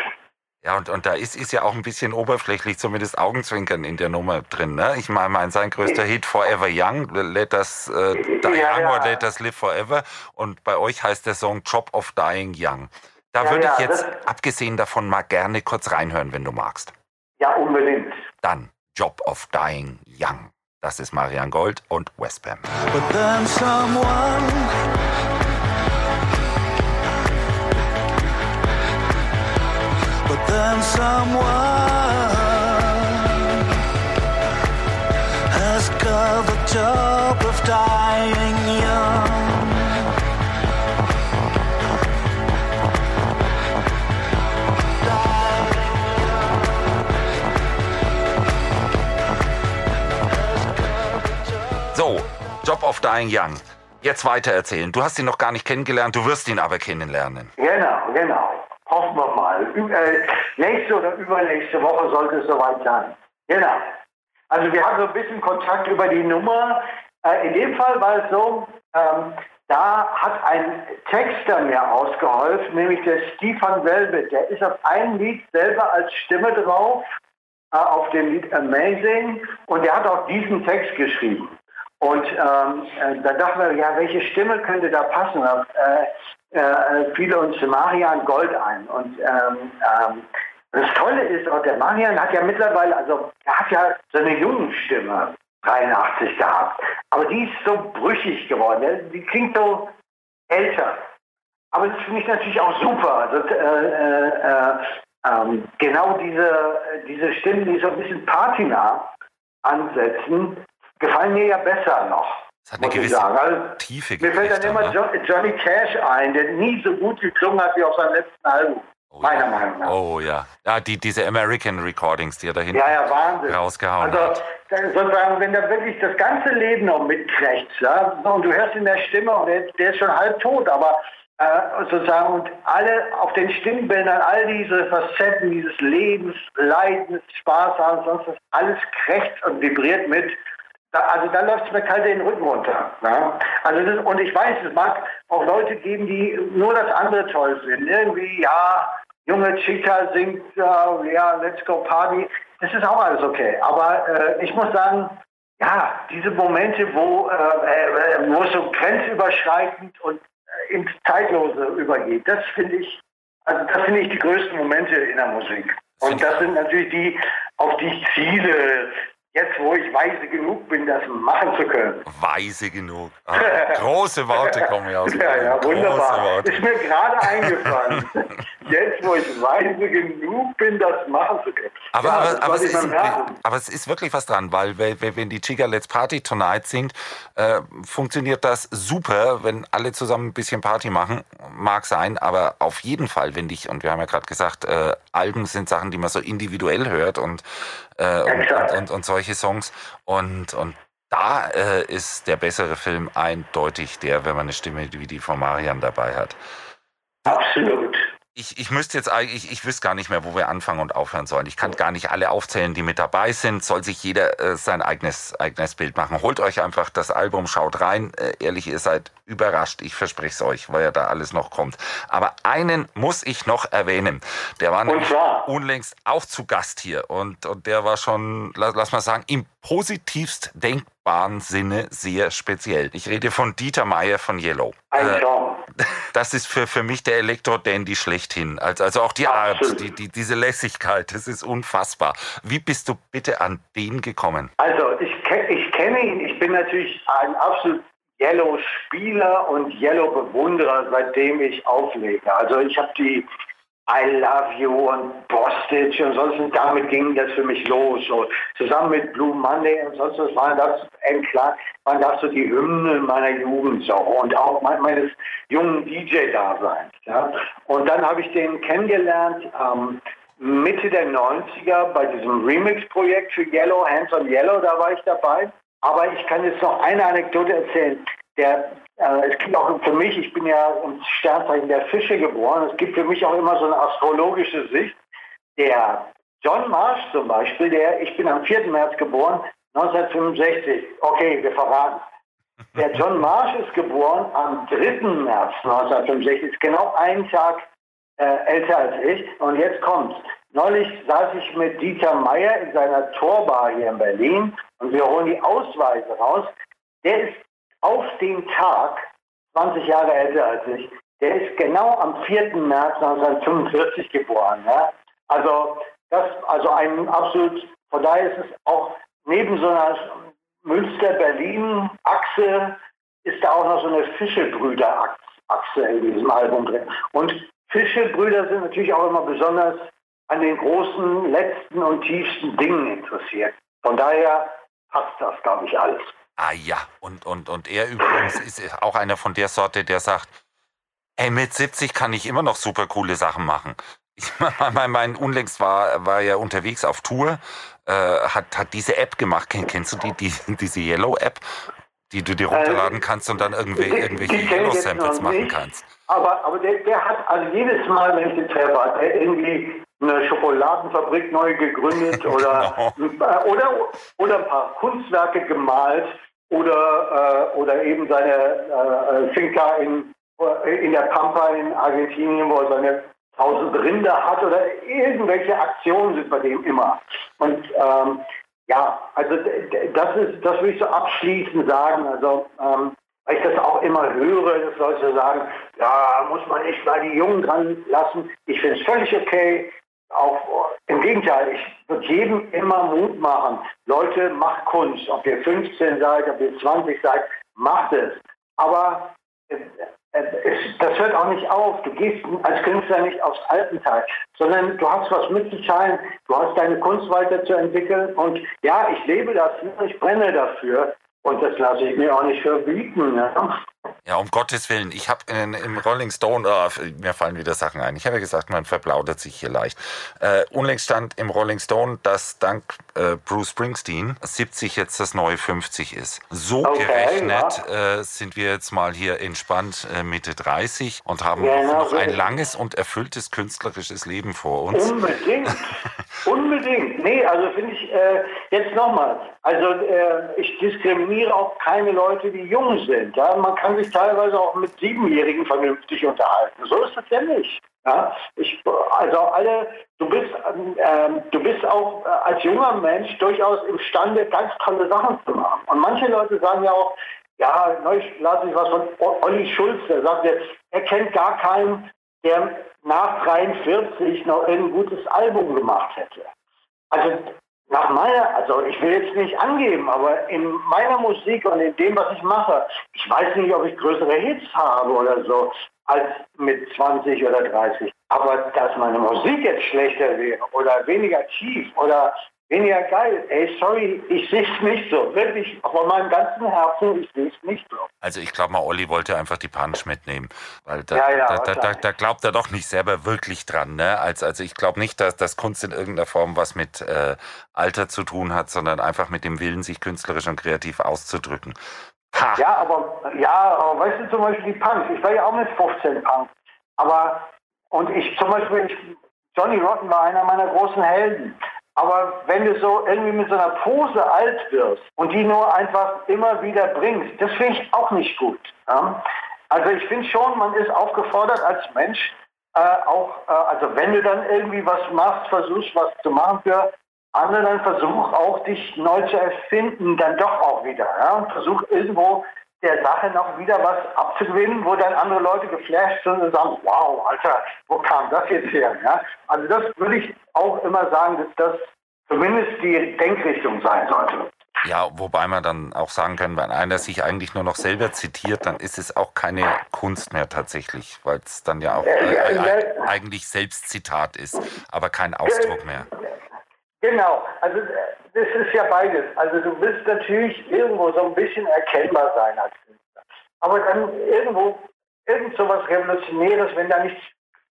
Ja, und, und da ist, ist ja auch ein bisschen oberflächlich, zumindest Augenzwinkern in der Nummer drin. Ne? Ich meine, mein, sein größter Hit Forever Young, Let Us äh, Die ja, Young ja. or Let Us Live Forever. Und bei euch heißt der Song Job of Dying Young. Da ja, würde ich jetzt, abgesehen davon, mal gerne kurz reinhören, wenn du magst.
Ja, unbedingt.
Dann Job of Dying Young. Das ist Marian Gold und Westbam. Then someone has got the Job of Dying Young. Jetzt weiter erzählen. Du hast ihn noch gar nicht kennengelernt, du wirst ihn aber kennenlernen.
Genau, genau. Hoffen wir mal. Äh, nächste oder übernächste Woche sollte es soweit sein. Genau. Also wir haben so ein bisschen Kontakt über die Nummer. Äh, in dem Fall war es so, ähm, da hat ein Texter mir ausgeholfen, nämlich der Stefan Velvet. Der ist auf einem Lied selber als Stimme drauf, äh, auf dem Lied Amazing. Und der hat auch diesen Text geschrieben. Und ähm, äh, da dachten wir, ja, welche Stimme könnte da passen? Äh, äh, fiel uns Marian Gold ein. Und ähm, ähm, das Tolle ist, auch der Marian hat ja mittlerweile, also er hat ja so eine junge Stimme, 83 gehabt, aber die ist so brüchig geworden, die klingt so älter. Aber das finde ich natürlich auch super. Also, äh, äh, äh ähm, genau diese, diese Stimmen, die so ein bisschen patina ansetzen, gefallen mir ja besser noch.
Das hat eine gewisse also, Tiefe
Mir fällt dann immer jo Johnny Cash ein, der nie so gut geklungen hat wie auf seinem letzten Album. Oh, meiner
ja.
Meinung nach.
Oh ja. Ja, die, diese American Recordings, die er da hinten
ja, ja, Wahnsinn.
rausgehauen
also,
hat.
Sozusagen, wenn er wirklich das ganze Leben noch mitkriegt, ja, und du hörst in der Stimme, und der, der ist schon halb tot, aber äh, sozusagen, und alle auf den Stimmbildern, all diese Facetten dieses Lebens, Leidens, Spaß haben, sonst was, alles krächzt und vibriert mit. Da, also da läuft es mir kalt den Rücken runter. Ja? Also das, und ich weiß, es mag auch Leute geben, die nur das andere toll finden. Irgendwie, ja, junge Chica singt, äh, ja, let's go party. Das ist auch alles okay. Aber äh, ich muss sagen, ja, diese Momente, wo, äh, äh wo es so grenzüberschreitend und äh, ins Zeitlose übergeht, das finde ich, also das finde ich die größten Momente in der Musik. Und das sind natürlich die, auf die ich ziele, jetzt, wo ich weise genug bin, das machen zu können.
Weise genug. Ah, große Worte kommen ja aus.
Ja, ja, wunderbar. Ist mir gerade eingefallen. jetzt, wo ich weise genug bin, das machen zu können.
Aber, ja, aber, aber, es ist, aber, es ist, wirklich was dran, weil wenn die Chica Let's Party Tonight singt, äh, funktioniert das super, wenn alle zusammen ein bisschen Party machen. Mag sein, aber auf jeden Fall, wenn ich, und wir haben ja gerade gesagt, äh, Alben sind Sachen, die man so individuell hört und, äh, und, und, und, und solche Songs. Und, und da äh, ist der bessere Film eindeutig der, wenn man eine Stimme wie die von Marian dabei hat.
Absolut.
Ich, ich müsste jetzt eigentlich, ich, ich wüsste gar nicht mehr, wo wir anfangen und aufhören sollen. Ich kann gar nicht alle aufzählen, die mit dabei sind. Soll sich jeder äh, sein eigenes, eigenes Bild machen. Holt euch einfach das Album, schaut rein. Äh, ehrlich, ihr seid überrascht. Ich verspreche es euch, weil ja da alles noch kommt. Aber einen muss ich noch erwähnen. Der war nämlich unlängst auch zu Gast hier. Und, und der war schon, lass, lass mal sagen, im positivst denkbaren Sinne sehr speziell. Ich rede von Dieter Meier von Yellow.
Ein äh,
das ist für, für mich der Elektro-Dandy schlechthin. Also, also auch die Art, die, die, diese Lässigkeit, das ist unfassbar. Wie bist du bitte an den gekommen?
Also ich, ich kenne ihn, ich bin natürlich ein absolut Yellow-Spieler und Yellow-Bewunderer, seitdem ich auflege. Also ich habe die I Love You und Bostage und sonst und damit ging das für mich los. So, zusammen mit Blue Monday und sonst was waren das klar, waren das so die Hymnen meiner Jugend so und auch meines jungen DJ-Daseins. Ja. Und dann habe ich den kennengelernt ähm, Mitte der 90er bei diesem Remix-Projekt für Yellow, Hands on Yellow, da war ich dabei. Aber ich kann jetzt noch eine Anekdote erzählen. Der äh, es gibt auch für mich, ich bin ja im Sternzeichen der Fische geboren, es gibt für mich auch immer so eine astrologische Sicht. Der John Marsh zum Beispiel, der, ich bin am 4. März geboren, 1965. Okay, wir verraten. Der John Marsh ist geboren am 3. März 1965, ist genau einen Tag äh, älter als ich. Und jetzt kommt's. Neulich saß ich mit Dieter Meier in seiner Torbar hier in Berlin und wir holen die Ausweise raus. Der ist auf den Tag, 20 Jahre älter als ich, der ist genau am 4. März 1945 geboren. Ja? Also das, also ein absolut, von daher ist es auch neben so einer Münster-Berlin-Achse ist da auch noch so eine Fischebrüder-Achse in diesem Album drin. Und Fischebrüder sind natürlich auch immer besonders an den großen, letzten und tiefsten Dingen interessiert. Von daher passt das, glaube ich, alles.
Ah ja, und, und, und er übrigens ist auch einer von der Sorte, der sagt, ey, mit 70 kann ich immer noch super coole Sachen machen. Ich mein, mein unlängst war, war ja unterwegs auf Tour, äh, hat, hat diese App gemacht. Kennst du die, die diese Yellow-App, die du dir runterladen äh, kannst und dann irgendwie, irgendwelche Yellow-Samples machen kannst?
Aber, aber der, der hat, also jedes Mal, wenn ich den treffe, hat er irgendwie eine Schokoladenfabrik neu gegründet oder, genau. oder, oder ein paar Kunstwerke gemalt oder, äh, oder eben seine äh, Finca in, in der Pampa in Argentinien, wo er seine tausend Rinder hat oder irgendwelche Aktionen sind bei dem immer. Und ähm, ja, also das ist, das will ich so abschließend sagen. Also ähm, weil ich das auch immer höre, dass Leute sagen, ja, muss man nicht mal die Jungen dran lassen. Ich finde es völlig okay. Auch im Gegenteil, ich würde jedem immer Mut machen. Leute, macht Kunst. Ob ihr 15 seid, ob ihr 20 seid, macht es. Aber äh, äh, das hört auch nicht auf. Du gehst als Künstler nicht aufs Alpenteil, sondern du hast was mitzuteilen. Du hast deine Kunst weiterzuentwickeln. Und ja, ich lebe dafür, ich brenne dafür. Und das lasse ich mir auch nicht verbieten. Ja,
ja um Gottes Willen. Ich habe im Rolling Stone, oh, mir fallen wieder Sachen ein. Ich habe ja gesagt, man verplaudert sich hier leicht. Äh, unlängst stand im Rolling Stone, dass dank äh, Bruce Springsteen 70 jetzt das neue 50 ist. So okay, gerechnet ja. äh, sind wir jetzt mal hier entspannt äh, Mitte 30 und haben ja, noch ein langes und erfülltes künstlerisches Leben vor uns.
Unbedingt. Unbedingt. Nee, also finde ich äh, jetzt nochmal. Also äh, ich diskriminiere auch keine Leute, die jung sind. Ja? Man kann sich teilweise auch mit Siebenjährigen vernünftig unterhalten. So ist das ja nicht. Ja? Ich, also alle, du bist, ähm, du bist auch äh, als junger Mensch durchaus imstande, ganz tolle Sachen zu machen. Und manche Leute sagen ja auch, ja, neulich las ich was von Olli Schulz, der sagt jetzt, er kennt gar keinen, der nach 43 noch ein gutes Album gemacht hätte. Also nach meiner, also ich will jetzt nicht angeben, aber in meiner Musik und in dem, was ich mache, ich weiß nicht, ob ich größere Hits habe oder so, als mit 20 oder 30. Aber dass meine Musik jetzt schlechter wäre oder weniger tief oder weniger geil. Ey, sorry, ich sehe es nicht so. Wirklich, von meinem ganzen Herzen, ich sehe es nicht so.
Also ich glaube mal, Olli wollte einfach die Punch mitnehmen. Weil da, ja, ja, da, da, da, glaubt er doch nicht selber wirklich dran. Ne? Also, also ich glaube nicht, dass, dass Kunst in irgendeiner Form was mit äh, Alter zu tun hat, sondern einfach mit dem Willen, sich künstlerisch und kreativ auszudrücken.
Ha. Ja, aber ja, aber weißt du zum Beispiel die Punk. Ich war ja auch mit 15 Punk. Aber Und ich zum Beispiel, ich, Johnny Rotten war einer meiner großen Helden. Aber wenn du so irgendwie mit so einer Pose alt wirst und die nur einfach immer wieder bringst, das finde ich auch nicht gut. Ja? Also ich finde schon, man ist aufgefordert als Mensch, äh, auch, äh, also wenn du dann irgendwie was machst, versuchst was zu machen für andere, dann versuch auch dich neu zu erfinden, dann doch auch wieder. Ja? Versuch irgendwo der Sache noch wieder was abzugewinnen, wo dann andere Leute geflasht sind und sagen, wow, Alter, wo kam das jetzt her? Ja? Also das würde ich auch immer sagen, dass das zumindest die Denkrichtung sein sollte.
Ja, wobei man dann auch sagen kann, wenn einer sich eigentlich nur noch selber zitiert, dann ist es auch keine Kunst mehr tatsächlich, weil es dann ja auch äh, äh, eigentlich Selbstzitat ist, aber kein Ausdruck mehr.
Genau, also das ist ja beides. Also du willst natürlich irgendwo so ein bisschen erkennbar sein als Künstler. Aber dann irgendwo, irgend so was Revolutionäres, wenn da nichts,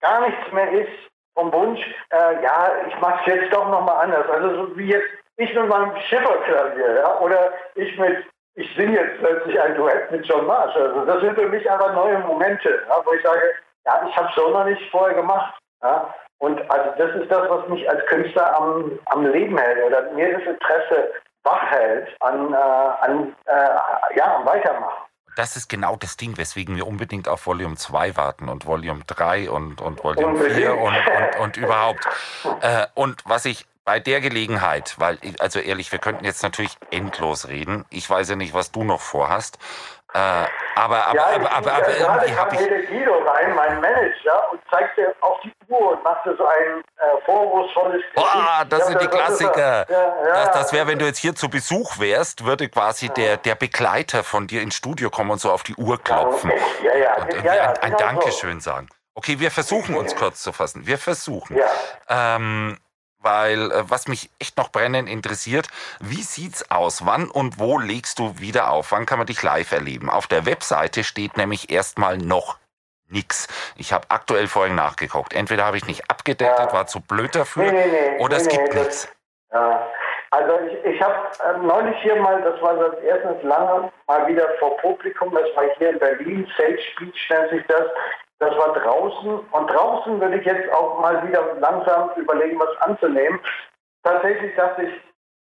gar nichts mehr ist vom Wunsch, äh, ja, ich mache es jetzt doch nochmal anders. Also so wie jetzt ich mit meinem Schifferklavier, ja, oder ich mit, ich singe jetzt plötzlich ein Duett mit John Marsh. Also das sind für mich einfach neue Momente, ja, wo ich sage, ja, ich habe es so noch nicht vorher gemacht. Ja. Und also das ist das, was mich als Künstler am, am Leben hält oder mir das Interesse wach hält an, äh, an äh, ja, am Weitermachen.
Das ist genau das Ding, weswegen wir unbedingt auf Volume 2 warten und Volume 3 und, und Volume 4 und, und, und überhaupt. Äh, und was ich bei der Gelegenheit, weil, also ehrlich, wir könnten jetzt natürlich endlos reden. Ich weiß ja nicht, was du noch vorhast. Äh, aber, aber,
ja,
aber, aber, aber irgendwie habe ich.
Der Guido rein, mein Manager, und zeigt dir auf die Uhr und macht dir so ein äh, vorwurfsvolles
Boah, das ja, sind die Klassiker. Ja, ja, das das wäre, wenn du jetzt hier zu Besuch wärst, würde quasi der, der Begleiter von dir ins Studio kommen und so auf die Uhr klopfen.
Ja, ja,
und irgendwie
ja,
ein, ein
genau
Dankeschön
so.
sagen. Okay, wir versuchen uns kurz zu fassen. Wir versuchen. Ähm, weil äh, was mich echt noch brennend interessiert, wie sieht's aus? Wann und wo legst du wieder auf? Wann kann man dich live erleben? Auf der Webseite steht nämlich erstmal noch nix. Ich habe aktuell vorhin nachgeguckt. Entweder habe ich nicht abgedatet,
Ja.
war zu blöd dafür,
Nee, nee, nee,
oder es gibt nichts.
Ja, also ich, ich habe äh, neulich hier mal, das war das erstens lange, mal wieder vor Publikum, das war hier in Berlin, Sage Speech nennt sich das. Das war draußen und draußen würde ich jetzt auch mal wieder langsam überlegen, was anzunehmen. Tatsächlich dachte ich,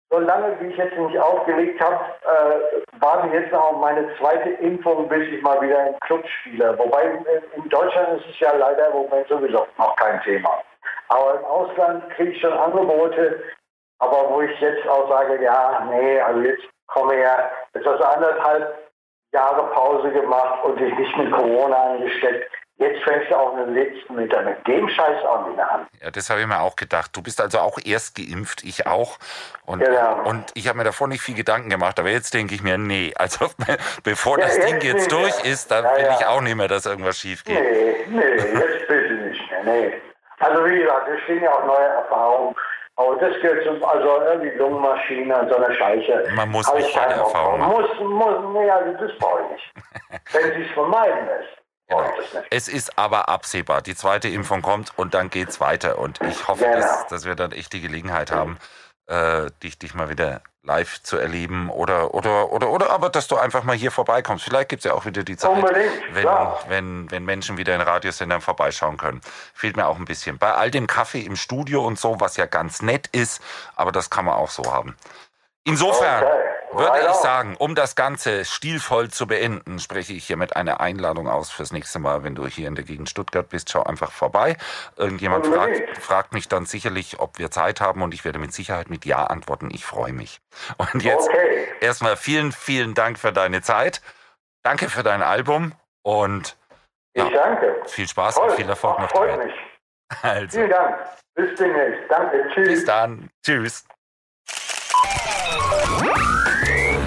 so lange wie ich jetzt nicht aufgelegt habe, äh, warte jetzt noch auf meine zweite Impfung, bis ich mal wieder im Club spiele. Wobei äh, in Deutschland ist es ja leider im Moment sowieso noch kein Thema. Aber im Ausland kriege ich schon Angebote, aber wo ich jetzt auch sage, ja, nee, also jetzt komme ja, jetzt hast du anderthalb Jahre Pause gemacht und dich nicht mit Corona angesteckt. Jetzt fängst du auch den letzten Meter mit dem Scheiß auch wieder an.
Ja, das habe ich mir auch gedacht. Du bist also auch erst geimpft, ich auch. Und,
Genau.
und ich habe mir davor nicht viel Gedanken gemacht, aber jetzt denke ich mir, nee, also bevor
Ja,
das Ding
jetzt
durch
mehr.
ist, dann
Ja,
will ich auch nicht mehr, dass irgendwas schief geht.
Nee, nee, jetzt bitte nicht mehr, nee. Also wie gesagt, es stehen ja auch neue Erfahrungen. Aber das gehört zum, also irgendwie Lungenmaschine und so eine Scheiße.
Man muss nicht
Bock
Erfahrung
drauf. Muss, muss, nee, also das brauche ich nicht. Wenn sie es vermeiden lässt,
Genau. Es ist aber absehbar. Die zweite Impfung kommt und dann geht's weiter. Und ich hoffe,
Genau.
dass, dass wir dann echt die Gelegenheit haben, äh, dich, dich mal wieder live zu erleben oder, oder, oder, oder aber, dass du einfach mal hier vorbeikommst. Vielleicht gibt's ja auch wieder die Zeit,
Unbedingt,
wenn,
klar.
wenn, wenn Menschen wieder in Radiosendern vorbeischauen können. Fehlt mir auch ein bisschen. Bei all dem Kaffee im Studio und so, was ja ganz nett ist, aber das kann man auch so haben. Insofern
Okay.
Würde ich sagen, um das Ganze stilvoll zu beenden, spreche ich hiermit eine Einladung aus fürs nächste Mal, wenn du hier in der Gegend Stuttgart bist, schau einfach vorbei. Irgendjemand fragt, fragt mich dann sicherlich, ob wir Zeit haben und ich werde mit Sicherheit mit Ja antworten. Ich freue mich. Und jetzt
Okay.
erstmal vielen, vielen Dank für deine Zeit. Danke für dein Album und
Ich
Ja.
danke.
viel Spaß
Toll.
und viel Erfolg noch dabei.
mich.
Also,
Vielen Dank. Bis demnächst. Danke. Tschüss.
bis dann. Tschüss.